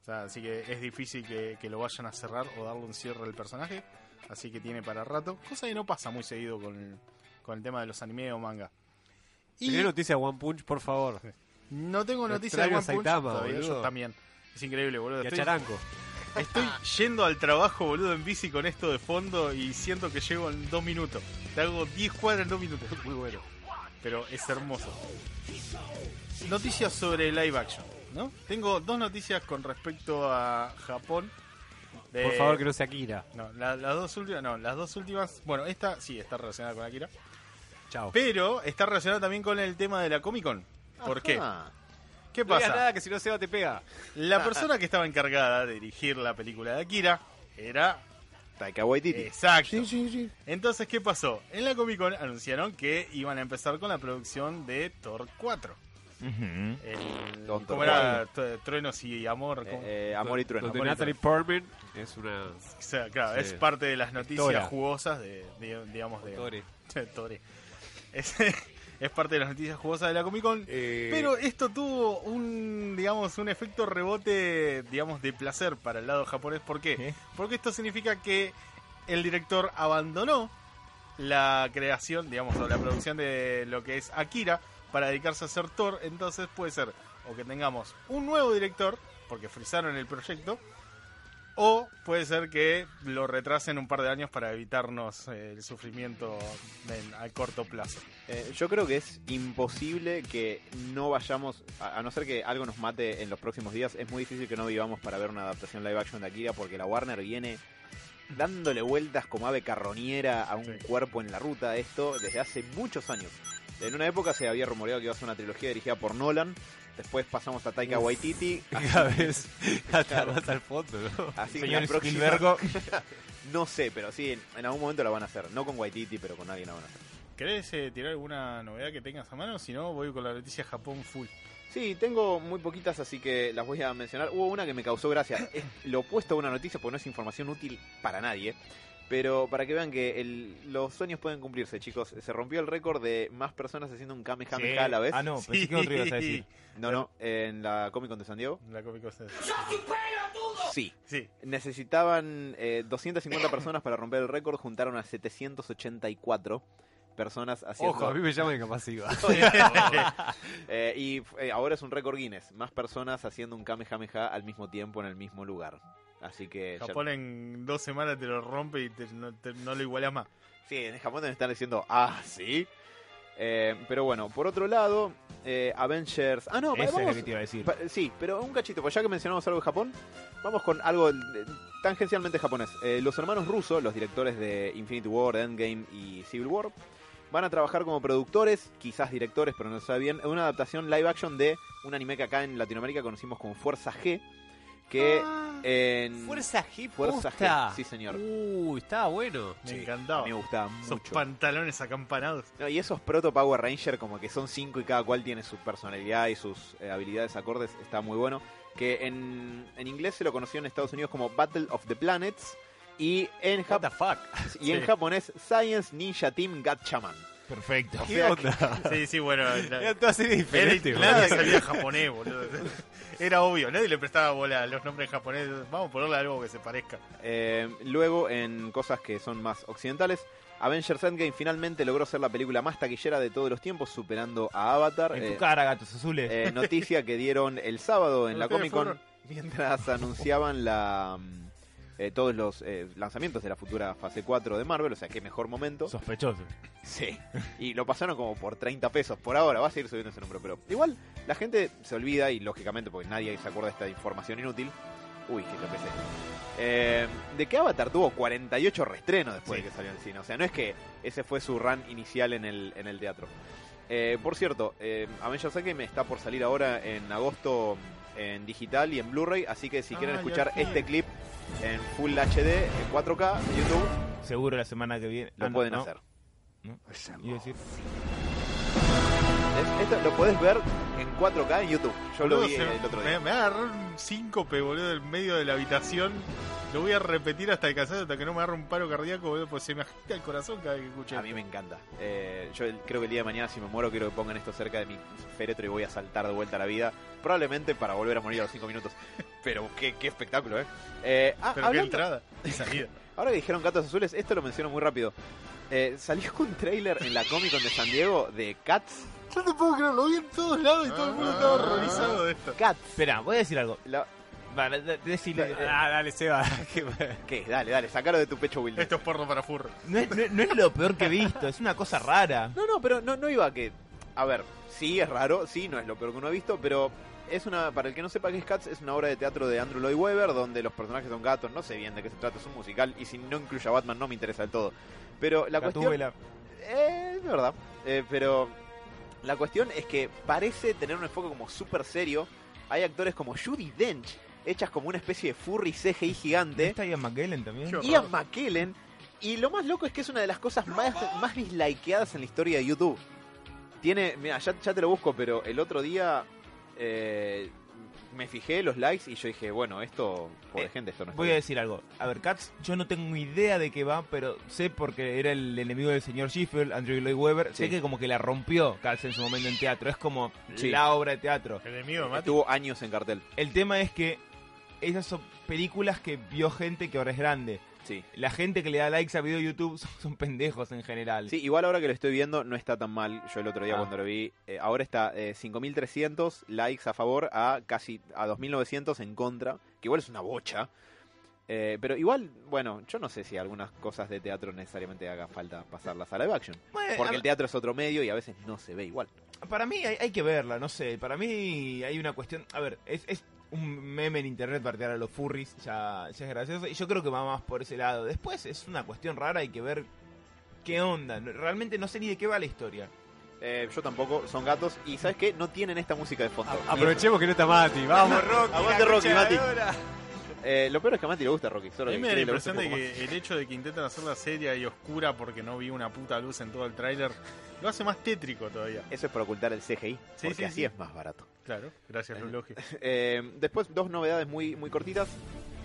O sea, así que es difícil que, que lo vayan a cerrar o darle un cierre al personaje. Así que tiene para rato. Cosa que no pasa muy seguido con el, con el tema de los anime o manga. Y
¿Tenés noticia de One Punch, por favor?
no tengo
Lo
noticias de One Punch
Saitama,
todavía, yo también. Es increíble, boludo.
Y a
Estoy,
Charanco.
Estoy yendo al trabajo, boludo, en bici con esto de fondo y siento que llego en dos minutos. Te hago 10 cuadras en dos minutos. Muy bueno. Pero es hermoso. Noticias sobre live action, ¿no? Tengo dos noticias con respecto a Japón. De-
Por favor, que no sea Akira.
no, la- las dos últimas, no, las dos últimas, bueno, esta sí está relacionada con Akira,
Chao.
pero está relacionada también con el tema de la Comic Con. ¿Por qué? ¿Qué
No digas
pasa?
nada que si no Seba te pega.
La persona que estaba encargada de dirigir la película de Akira era
Taika Waititi.
exacto. Entonces, ¿qué pasó? En la Comic Con anunciaron que iban a empezar con la producción de Thor 4. El,
Don
¿Cómo
Thor
era? Tru- Truenos y Amor.
Eh, eh, Amor y Trueno.
Donde Natalie Portman es una...
O sea, claro,
Sí.
es parte de las noticias
Tora.
jugosas de, de- digamos, de,
Tore.
Tore. Es, es parte de las noticias jugosas de la Comic Con.
Eh,
Pero esto tuvo un, digamos, un efecto rebote, digamos, de placer para el lado japonés. ¿Por qué? Porque esto significa que el director abandonó la creación, digamos, o la producción de lo que es Akira para dedicarse a hacer Thor. Entonces puede ser o que tengamos un nuevo director, porque frizaron el proyecto, o puede ser que lo retrasen un par de años para evitarnos eh, el sufrimiento en- a corto plazo.
Eh, yo creo que es imposible que no vayamos, a, a no ser que algo nos mate en los próximos días, es muy difícil que no vivamos para ver una adaptación live action de Akira porque la Warner viene dándole vueltas como ave carroñera a un
Sí.
cuerpo en la ruta esto desde hace muchos años. En una época se había rumoreado que iba a ser una trilogía dirigida por Nolan, después pasamos a Taika Waititi,
Cada vez hasta más al fondo, ¿no?
así que la próxima, no sé, pero sí, en, en algún momento la van a hacer, no con Waititi, pero con alguien la van a hacer.
¿Querés eh, tirar alguna novedad que tengas a mano? Si no, voy con la noticia Japón full.
Sí, tengo muy poquitas, así que las voy a mencionar. Hubo una que me causó gracia. Es lo opuesto a una noticia, porque no es información útil para nadie. Pero para que vean que el- los sueños pueden cumplirse, chicos. Se rompió el récord de más personas haciendo un Kamehameha a la vez.
Ah, no, pensé que otro ibas a decir.
No, no, en la Comic Con de San Diego.
La Comic Con se-
Sí.
Sí,
Necesitaban eh, 250 personas para romper el récord. Juntaron a 784 personas haciendo...
Ojo, a mí me llaman incapacitado.
Eh, y eh, ahora es un récord Guinness. Más personas haciendo un Kamehameha al mismo tiempo en el mismo lugar. Así que... ya-
Japón en dos semanas te lo rompe y te- no, te- no lo igualas más.
Sí, en Japón me están diciendo, ah, sí. Eh, pero bueno, por otro lado, eh, Avengers... Ah, no,
Eso es lo que te iba a decir.
pa- Sí, pero un cachito, pues ya que mencionamos algo de Japón, vamos con algo de- tangencialmente japonés. Eh, los hermanos rusos, los directores de Infinity War, Endgame y Civil War, van a trabajar como productores, quizás directores, pero no se sabe bien, en una adaptación live action de un anime que acá en Latinoamérica conocimos como Fuerza G, que en...
Fuerza G,
Fuerza
posta.
G, sí señor.
Uy, estaba bueno.
Me
Sí,
encantaba.
Me gustaba
Esos
mucho.
pantalones acampanados.
No, y esos proto Power Ranger como que son cinco y cada cual tiene su personalidad y sus eh, habilidades acordes, está muy bueno. Que en, en inglés se lo conoció en Estados Unidos como Battle of the Planets y en,
What
jap-
the fuck.
y en japonés Science Ninja Team Gatchaman.
Perfecto.
¿Qué onda?
Sí, sí, bueno. la-
Era toda serie diferente,
Era-
boludo.
nadie sabía japonés, boludo. Era obvio, nadie le prestaba bola a los nombres japoneses. Vamos a ponerle algo que se parezca.
Eh, luego, en cosas que son más occidentales, Avengers Endgame finalmente logró ser la película más taquillera de todos los tiempos, superando a Avatar.
En
Eh,
tu cara, gatos azules.
eh, noticia que dieron el sábado en la Comic Con mientras anunciaban la mm, eh, todos los eh, lanzamientos de la futura fase 4 de Marvel, o sea, qué mejor momento.
Sospechoso.
Sí, y lo pasaron como por 30 pesos por ahora, va a seguir subiendo ese número, pero igual la gente se olvida y lógicamente porque nadie se acuerda de esta información inútil. Uy, que lo pensé. Eh, de que Avatar tuvo 48 reestrenos después
Sí.
de que salió en cine. O sea, no es que ese fue su run inicial en el, en el teatro. Eh, por cierto, eh, Avengers Endgame está por salir ahora en agosto en digital y en Blu-ray, así que si quieren
Ay,
escuchar este clip en Full HD, en 4K, en YouTube,
Seguro la semana que viene.
lo
Ah, no,
pueden
no.
hacer.
A decir,
Es- Esto lo podés ver en 4K en YouTube. Yo lo
Boludo,
vi
se-
el otro
me,
día.
me agarró un síncope, boludo, en medio de la habitación. Lo voy a repetir hasta el cansado, hasta que no me agarre un paro cardíaco, boludo, pues se me agita el corazón cada vez que escucho.
A mí me encanta. Eh, yo creo que el día de mañana, si me muero, quiero que pongan esto cerca de mi féretro y voy a saltar de vuelta a la vida. Probablemente para volver a morir a los 5 minutos. Pero qué, qué espectáculo, ¿eh? Eh, ah,
Pero qué
hablando-
entrada y salida.
ahora que dijeron Gatos Azules, esto lo menciono muy rápido. Eh, salió un trailer en la Comic Con de San Diego de Cats.
No te puedo creer, lo vi en todos lados y todo el mundo estaba horrorizado de esto.
Cats.
Espera, voy a decir algo.
La-
Vale, de- decile.
Ah, dale, Seba.
¿Qué? Dale, dale, sacalo de tu pecho, Wilder.
Esto es porno para furro.
No es, no es- no es lo peor que he visto, es una cosa rara.
No, no, pero no, no iba a que. A ver, sí es raro, sí, no es lo peor que uno ha visto, pero es una. Para el que no sepa qué es Cats, es una obra de teatro de Andrew Lloyd Webber donde los personajes son gatos, no sé bien de qué se trata, es un musical y si no incluye a Batman no me interesa del todo. Pero la cuestión. Eh, es verdad. Eh, pero la cuestión es que parece tener un enfoque como súper serio. Hay actores como Judy Dench, hechas como una especie de furry CGI gigante.
¿Está Ian McKellen también?
Ian McKellen. Y lo más loco es que es una de las cosas más, más dislikeadas en la historia de YouTube. Tiene, mira, ya, ya te lo busco, pero el otro día eh, me fijé los likes y yo dije, bueno, esto, pobre
Eh,
gente, esto no está
Voy a decir algo. A ver, Cats, yo no tengo idea de qué va, pero sé porque era el enemigo del señor Schiffer, Andrew Lloyd Webber. Sé que como que la rompió Cats en su momento en teatro. Es como
Sí.
la obra de teatro.
El enemigo Mati.
Estuvo años en cartel.
El tema es que esas son películas que vio gente que ahora es grande.
Sí.
La gente que le da likes a video de YouTube son, son pendejos en general.
Sí, igual ahora que lo estoy viendo no está tan mal. Yo el otro día
Ah.
cuando lo vi, eh, ahora está eh, 5.300 likes a favor a casi a 2.900 en contra, que igual es una bocha. Eh, pero igual, bueno, yo no sé si algunas cosas de teatro necesariamente haga falta pasarlas a live action.
Bueno,
Porque el teatro es otro medio y a veces no se ve igual.
Para mí hay, hay que verla, no sé. Para mí hay una cuestión. A ver, es, es un meme en internet para tirar a los furries, ya, ya es gracioso. Y yo creo que va más por ese lado. Después es una cuestión rara, hay que ver qué onda. Realmente no sé ni de qué va la historia.
Eh, yo tampoco, son gatos y ¿sabes qué? No tienen esta música de fondo.
A- Aprovechemos que no está Mati. Vamos, Rocky.
Aguante, Rocky, Mati. Eh, lo peor es que a Mati le gusta Rocky. Solo
A mí me da la impresión de
más.
que el hecho de que intentan hacerla seria y oscura porque no vi una puta luz en todo el tráiler lo hace más tétrico todavía.
Eso es por ocultar el CGI,
Sí,
porque
sí,
así
sí.
es más barato.
Claro, gracias Lulogio.
Eh, después, dos novedades muy, muy cortitas.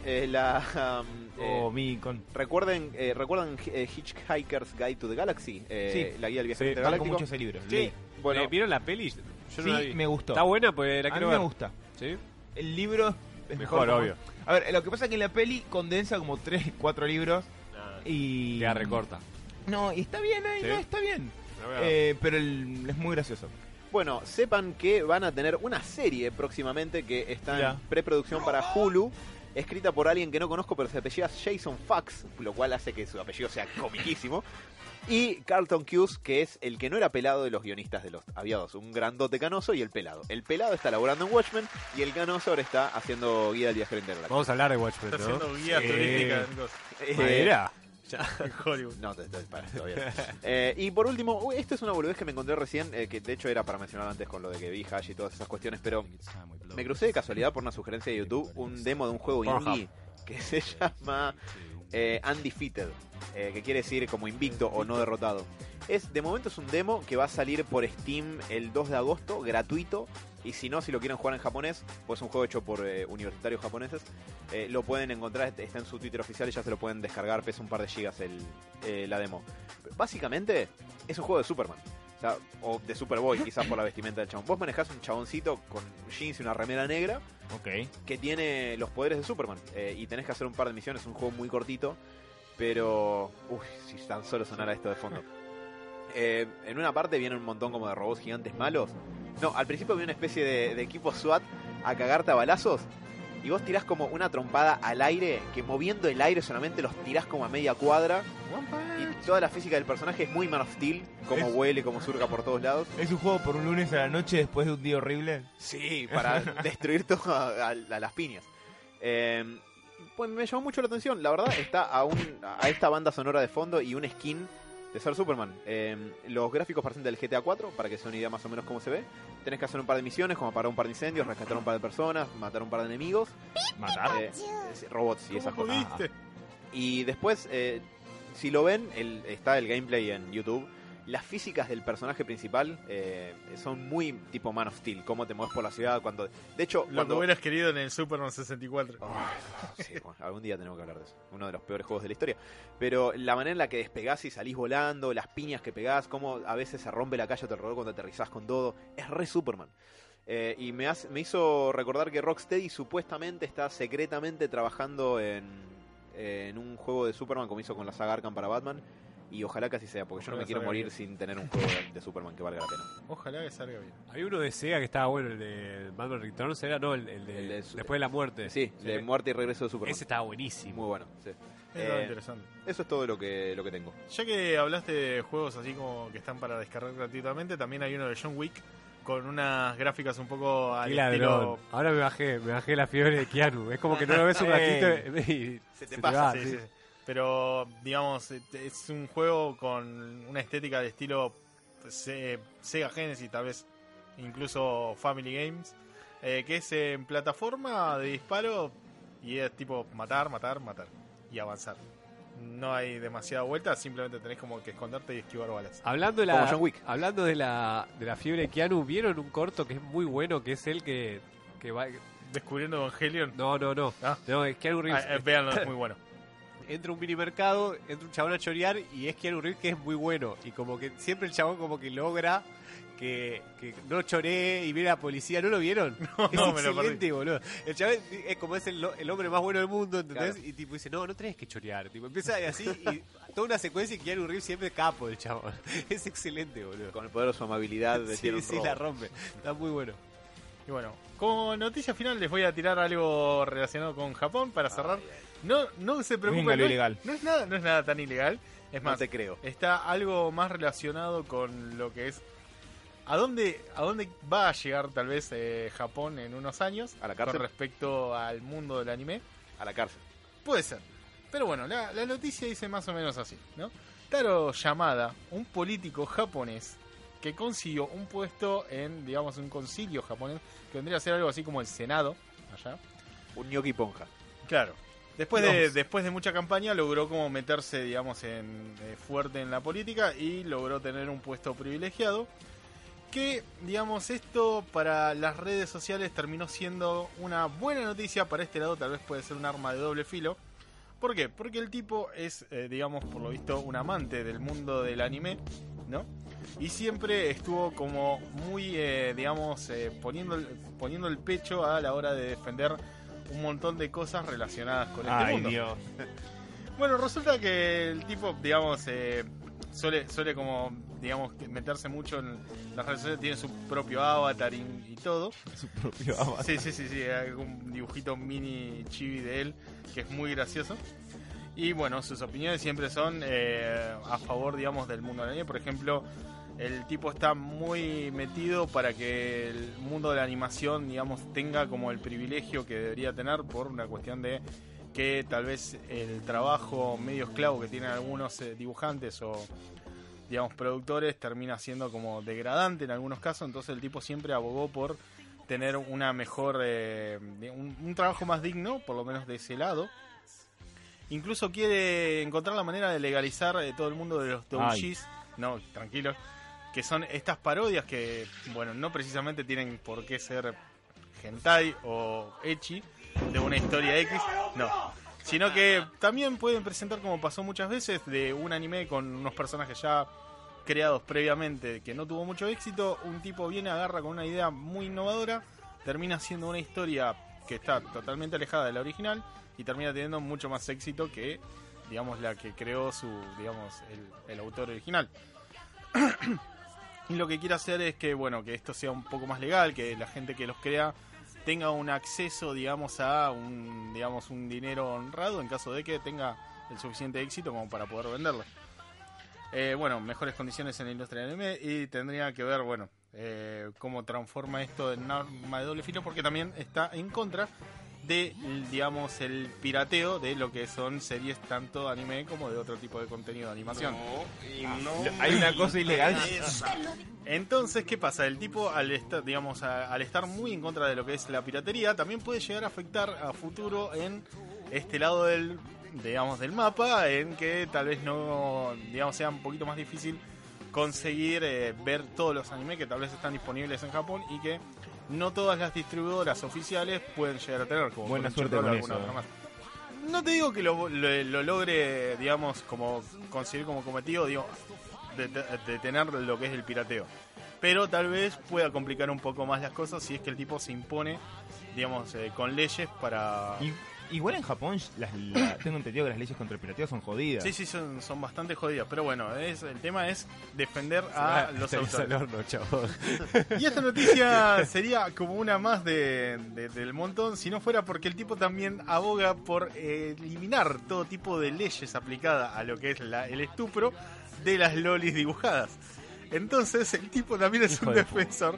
Eh, la, um, eh,
O mi con.
Recuerden, eh, ¿recuerdan eh, Hitchhiker's Guide to the Galaxy? Eh,
Sí.
La guía del
Sí,
viajero
Banco
galáctico.
mucho ese libro.
Sí.
Bueno,
Eh, ¿Vieron la peli? Yo no
Sí,
la vi.
me gustó.
Está buena, pues la
A
quiero
mí me
ver.
gusta.
¿Sí?
El libro es mejor.
Mejor,
como-
obvio.
A ver, lo que pasa es que en la peli condensa como 3, 4 libros y...
Queda recorta.
No, y está bien ahí,
Sí.
no, está bien. Eh, pero el- es muy gracioso.
bueno, sepan que van a tener una serie próximamente que está en preproducción para Hulu. Escrita por alguien que no conozco, pero se apellida Jason Fox, lo cual hace que su apellido sea comiquísimo. Y Carlton Cuse, que es el que no era pelado de los guionistas de los aviados, un grandote canoso y el pelado. El pelado está laborando en Watchmen y el canoso ahora está haciendo guía del viajero intergaláctico.
Vamos a hablar de Watchmen,
Está
¿no?
haciendo en cosas.
Eh,
En Hollywood.
No, te, te- para, todavía. Eh, y por último, uy, esto es una boludez que me encontré recién, eh, que de hecho era para mencionar antes con lo de que vi Hash y todas esas cuestiones, pero me crucé de casualidad por una sugerencia de YouTube un demo de un juego indie que se llama eh, Undefeated, eh, que quiere decir como invicto o no derrotado. Es, de momento es un demo que va a salir por Steam el 2 de agosto, gratuito. Y si no, si lo quieren jugar en japonés, pues es un juego hecho por eh, universitarios japoneses. eh, lo pueden encontrar, está en su Twitter oficial y ya se lo pueden descargar, pesa un par de gigas el, la demo. Básicamente es un juego de Superman. O, sea, o de Superboy, quizás por la vestimenta del chabón. Vos manejás un chaboncito con jeans y una remera negra
Ok.
que tiene los poderes de Superman. eh, y tenés que hacer un par de misiones, es un juego muy cortito. Pero. Uy, si tan solo sonara esto de fondo. Eh, en una parte viene un montón como de robots gigantes malos. No, al principio viene una especie de, de equipo SWAT a cagarte a balazos. Y vos tirás como una trompada al aire, que moviendo el aire solamente los tirás como a media cuadra. Y toda la física del personaje es muy Man of Steel, como
Es-
huele, como surca por todos lados.
¿Es un juego por un lunes a la noche después de un día horrible?
Sí, para destruir todo a, a- a las piñas. Eh, pues me llamó mucho la atención. La verdad, está a, un, a esta banda sonora de fondo y un skin de ser Superman. Eh, los gráficos parecen del GTA 4, para que se den una idea más o menos cómo se ve. Tenés que hacer un par de misiones, como apagar un par de incendios, rescatar un par de personas, matar un par de enemigos,
¿Matar?
eh, robots y esas
¿Cómo
cosas. Y después, eh, si lo ven, el, está el gameplay en YouTube. Las físicas del personaje principal eh, son muy tipo Man of Steel. Cómo te mueves por la ciudad. cuando De hecho,
Lo
cuando...
que hubieras querido en el Superman 64.
Sí, bueno, algún día tenemos que hablar de eso. Uno de los peores juegos de la historia. Pero la manera en la que despegás y salís volando, las piñas que pegás, cómo a veces se rompe la calle a tu alrededor cuando aterrizás con todo, es re Superman. Eh, y me, hace- me hizo recordar que Rocksteady supuestamente está secretamente trabajando en, en un juego de Superman como hizo con la saga Arkham para Batman. Y ojalá que así sea, porque yo no me quiero morir
bien.
sin tener un juego de, de Superman que valga la pena.
Ojalá que salga bien.
Había uno de Sega que estaba bueno, el de Batman Returns, ¿era? No, el, el de,
El de-
después de la muerte.
Sí, de muerte y regreso de Superman.
Ese estaba buenísimo.
Muy bueno. sí. Eh,
interesante.
eso es todo lo que, lo que tengo.
Ya que hablaste de juegos así como que están para descargar gratuitamente, también hay uno de John Wick con unas gráficas un poco al estilo...
Ahora me bajé, me bajé la fiebre de Keanu. Es como que no lo ves un ratito y
Se te
te
pasa,
va,
Sí,
sí.
Pero, digamos, eh, es un juego con una estética de estilo Se- Sega Genesis, tal vez incluso Family Games, eh, que es en plataforma de disparo y es tipo matar, matar, matar y avanzar. No hay demasiada vuelta, simplemente tenés como que esconderte y esquivar balas.
Hablando de
Como
la,
John Wick.
hablando de la, de la fiebre Keanu, ¿vieron un corto que es muy bueno, que es el que, que va...
Descubriendo Evangelion.
No, no, no.
Ah.
No, es Keanu Reeves.
Ah, eh, véanlo, es muy bueno.
Entra a un mini mercado, entra un chabón a chorear y es Keanu Reeves que es muy bueno. Y como que siempre el chabón como que logra que, que no choree y viene la policía. ¿No lo vieron? es
no, me lo
excelente, boludo. El chabón es como es el, el hombre más bueno del mundo, ¿entendés?
Claro.
Y tipo dice, no, no tenés que chorear. Tipo, empieza así y toda una secuencia y Keanu Reeves siempre capo el chabón. es excelente, boludo.
Con el poder de su amabilidad de
Sí, sí,
robo.
la rompe. Está muy bueno.
Y bueno, como noticia final les voy a tirar algo relacionado con Japón para cerrar. No, no se preocupen,
Venga,
no, es-
ilegal.
no es nada, no es nada tan ilegal. Es
No
más,
te creo.
está algo más relacionado con lo que es a dónde a dónde va a llegar tal vez eh, Japón en unos años
¿A la cárcel?
con respecto al mundo del anime.
A la cárcel.
Puede ser. Pero bueno, la, la noticia dice más o menos así, ¿no? Taro Yamada, un político japonés que consiguió un puesto en, digamos, un concilio japonés, que vendría a ser algo así como el Senado, allá.
Un ñoqui ponja.
Claro. Después de, después de mucha campaña logró como meterse, digamos, en, eh, fuerte en la política y logró tener un puesto privilegiado. Que, digamos, esto para las redes sociales terminó siendo una buena noticia. Para este lado tal vez puede ser un arma de doble filo. ¿Por qué? Porque el tipo es, eh, digamos, por lo visto, un amante del mundo del anime, ¿no? Y siempre estuvo como muy, eh, digamos, eh, poniendo, poniendo el pecho a la hora de defender un montón de cosas relacionadas con este
Ay,
mundo.
Dios.
Bueno, resulta que el tipo, digamos, eh, suele, suele como, digamos, que meterse mucho en las redes sociales, tiene su propio avatar y, y todo.
Su propio avatar.
Sí, sí, sí, sí, hay un dibujito mini chibi de él que es muy gracioso. Y bueno, sus opiniones siempre son eh, a favor, digamos, del mundo anime. Por ejemplo, el tipo está muy metido para que el mundo de la animación, digamos, tenga como el privilegio que debería tener por una cuestión de que tal vez el trabajo medio esclavo que tienen algunos eh, dibujantes o digamos productores termina siendo como degradante en algunos casos. Entonces el tipo siempre abogó por tener una mejor eh, un, un trabajo más digno por lo menos de ese lado. Incluso quiere encontrar la manera de legalizar eh, todo el mundo de los doujis no tranquilos que son estas parodias que bueno no precisamente tienen por qué ser hentai o echi de una historia X, no. Sino que también pueden presentar, como pasó muchas veces, de un anime con unos personajes ya creados previamente que no tuvo mucho éxito, un tipo viene, agarra con una idea muy innovadora, termina siendo una historia que está totalmente alejada de la original y termina teniendo mucho más éxito que, digamos, la que creó su, digamos, el, el autor original. Y lo que quiere hacer es que, bueno, que esto sea un poco más legal, que la gente que los crea tenga un acceso, digamos, a un, digamos, un dinero honrado en caso de que tenga el suficiente éxito como para poder venderlo. Eh, bueno, mejores condiciones en la industria del anime y tendría que ver, bueno, eh, cómo transforma esto en arma de doble filo porque también está en contra de, digamos, el pirateo de lo que son series tanto anime como de otro tipo de contenido de animación.
Hay una cosa ilegal.
Entonces, ¿qué pasa? El tipo, al estar, digamos, al estar muy en contra de lo que es la piratería, también puede llegar a afectar a futuro en este lado del, digamos, del mapa, en que tal vez no, digamos, sea un poquito más difícil conseguir eh, ver todos los animes que tal vez están disponibles en Japón y que no todas las distribuidoras oficiales pueden llegar a tener. Como
Buena suerte con eso.
No te digo que lo, lo- lo logre, digamos, como conseguir como cometido, digo, de, de- de tener lo que es el pirateo. Pero tal vez pueda complicar un poco más las cosas si es que el tipo se impone, digamos, eh, con leyes para...
Y- igual en Japón, las- la- tengo entendido que las leyes contra el pirateo son jodidas.
Sí, sí, son, son bastante jodidas. Pero bueno, es, el tema es defender a los
Te
autores.
horno.
Y esta noticia sería como una más de, de- del montón si no fuera porque el tipo también aboga por eh, eliminar todo tipo de leyes aplicadas a lo que es la- el estupro de las lolis dibujadas. Entonces el tipo también es
Hijo
un
de
defensor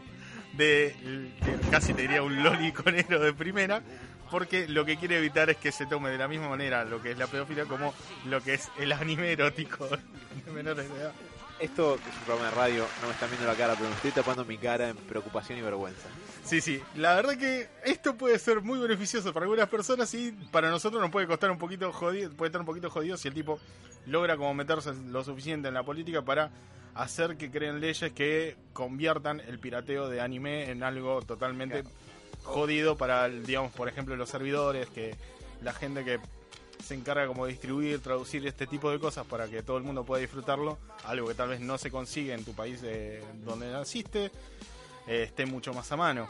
de, de- casi te diría un loliconero de primera porque lo que quiere evitar es que se tome de la misma manera lo que es la pedofilia como lo que es el anime erótico de menores de edad.
Esto que es un programa de radio, no me están viendo la cara, pero me estoy tapando mi cara en preocupación y vergüenza.
Sí, sí, la verdad que esto puede ser muy beneficioso para algunas personas y para nosotros nos puede costar un poquito jodido, puede estar un poquito jodido si el tipo logra como meterse lo suficiente en la política para hacer que creen leyes que conviertan el pirateo de anime en algo totalmente jodido para, digamos, por ejemplo, los servidores, que la gente que se encarga como de distribuir, traducir este tipo de cosas para que todo el mundo pueda disfrutarlo, algo que tal vez no se consigue en tu país eh, donde naciste, eh, esté mucho más a mano.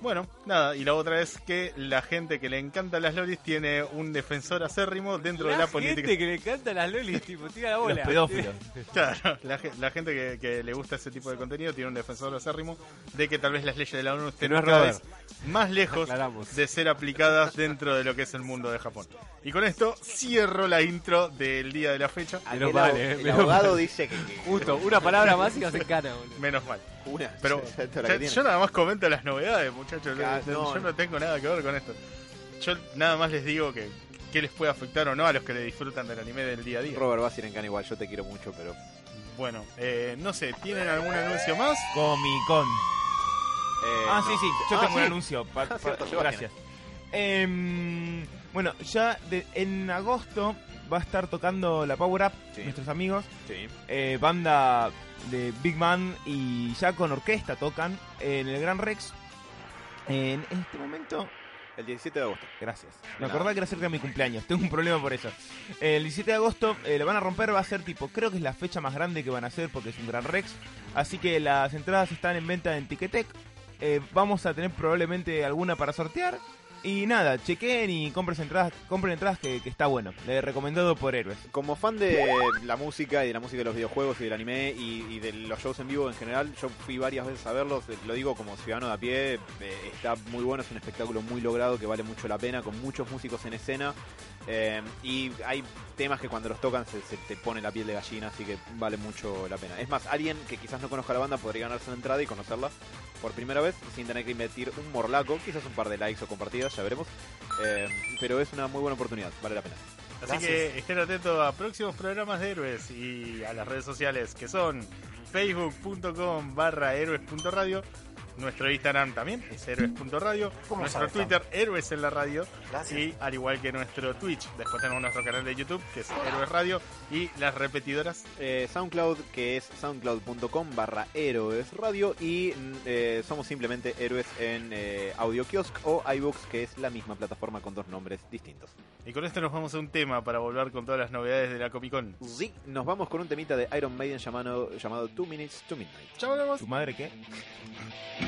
Bueno, nada, y la otra es que la gente que le encanta las lolis tiene un defensor acérrimo dentro de la política.
gente que le encanta las lolis, tipo, tira la
Los
bola.
pedófilos.
Claro, la, ge- la gente que, que le gusta ese tipo de contenido tiene un defensor acérrimo de que tal vez las leyes de la ONU estén
no es
cada vez más lejos
Aclaramos.
de ser aplicadas dentro de lo que es el mundo de Japón. Y con esto cierro la intro del día de la fecha.
Menos
el,
eh,
el
menos
abogado
mal.
dice que, que-
Justo, una palabra más y nos encana, boludo.
Menos mal.
Una.
Pero yo nada más comento las novedades, muchachos. Yo,
no,
yo no
no.
tengo nada que ver con esto. Yo nada más les digo que, que les puede afectar o no a los que le disfrutan del anime del día a día.
Robert va a ir en igual, yo te quiero mucho, pero
Bueno, eh, no sé, ¿tienen algún anuncio más?
Comic Con.
eh,
Ah,
no.
sí, sí, yo
Ah,
tengo un anuncio. pa- pa-
cierto, Sebastián.
gracias. Em, bueno, ya de- en agosto va a estar tocando la Power Up,
Sí.
nuestros amigos.
Sí.
eh, banda de Big Man y ya con orquesta tocan en el Gran Rex. En este momento,
El 17 de agosto.
gracias. Me
nada.
acordaba que era cerca de mi cumpleaños, tengo un problema por eso. El 17 de agosto eh, lo van a romper, va a ser tipo, creo que es la fecha más grande que van a hacer porque es un Gran Rex. Así que las entradas están en venta en Ticketek. Eh, vamos a tener probablemente alguna para sortear. Y nada, chequen y compren entradas, compren entradas que, que está bueno. Le he recomendado por héroes.
Como fan de la música y de la música de los videojuegos y del anime y, de los shows en vivo en general, yo fui varias veces a verlos, lo digo como ciudadano de a pie, eh, está muy bueno, es un espectáculo muy logrado que vale mucho la pena, con muchos músicos en escena eh, y hay temas que cuando los tocan se, se te pone la piel de gallina, así que vale mucho la pena. Es más, alguien que quizás no conozca la banda podría ganarse una entrada y conocerla por primera vez sin tener que invertir un morlaco, quizás un par de likes o compartidas, ya veremos, Eh, pero es una muy buena oportunidad, vale la pena.
Así que estén atentos a próximos programas de héroes y a las redes sociales que son facebook.com barra héroes.radio Nuestro Instagram también es héroes.radio.
¿Cómo
Nuestro
sabes,
Twitter, héroes en la radio.
Gracias.
Y al igual que nuestro Twitch. Después tenemos nuestro canal de YouTube, que es Héroes Radio. Y las repetidoras.
Eh, SoundCloud, que es soundcloud.com barra héroes radio. Y mm, eh, somos simplemente héroes en eh, Audio Kiosk o iBooks, que es la misma plataforma con dos nombres distintos.
Y con esto nos vamos a un tema para volver con todas las novedades de la Comic Con.
Sí, nos vamos con un temita de Iron Maiden llamado, llamado Two Minutes to Midnight.
Chao.
¿Tu madre qué?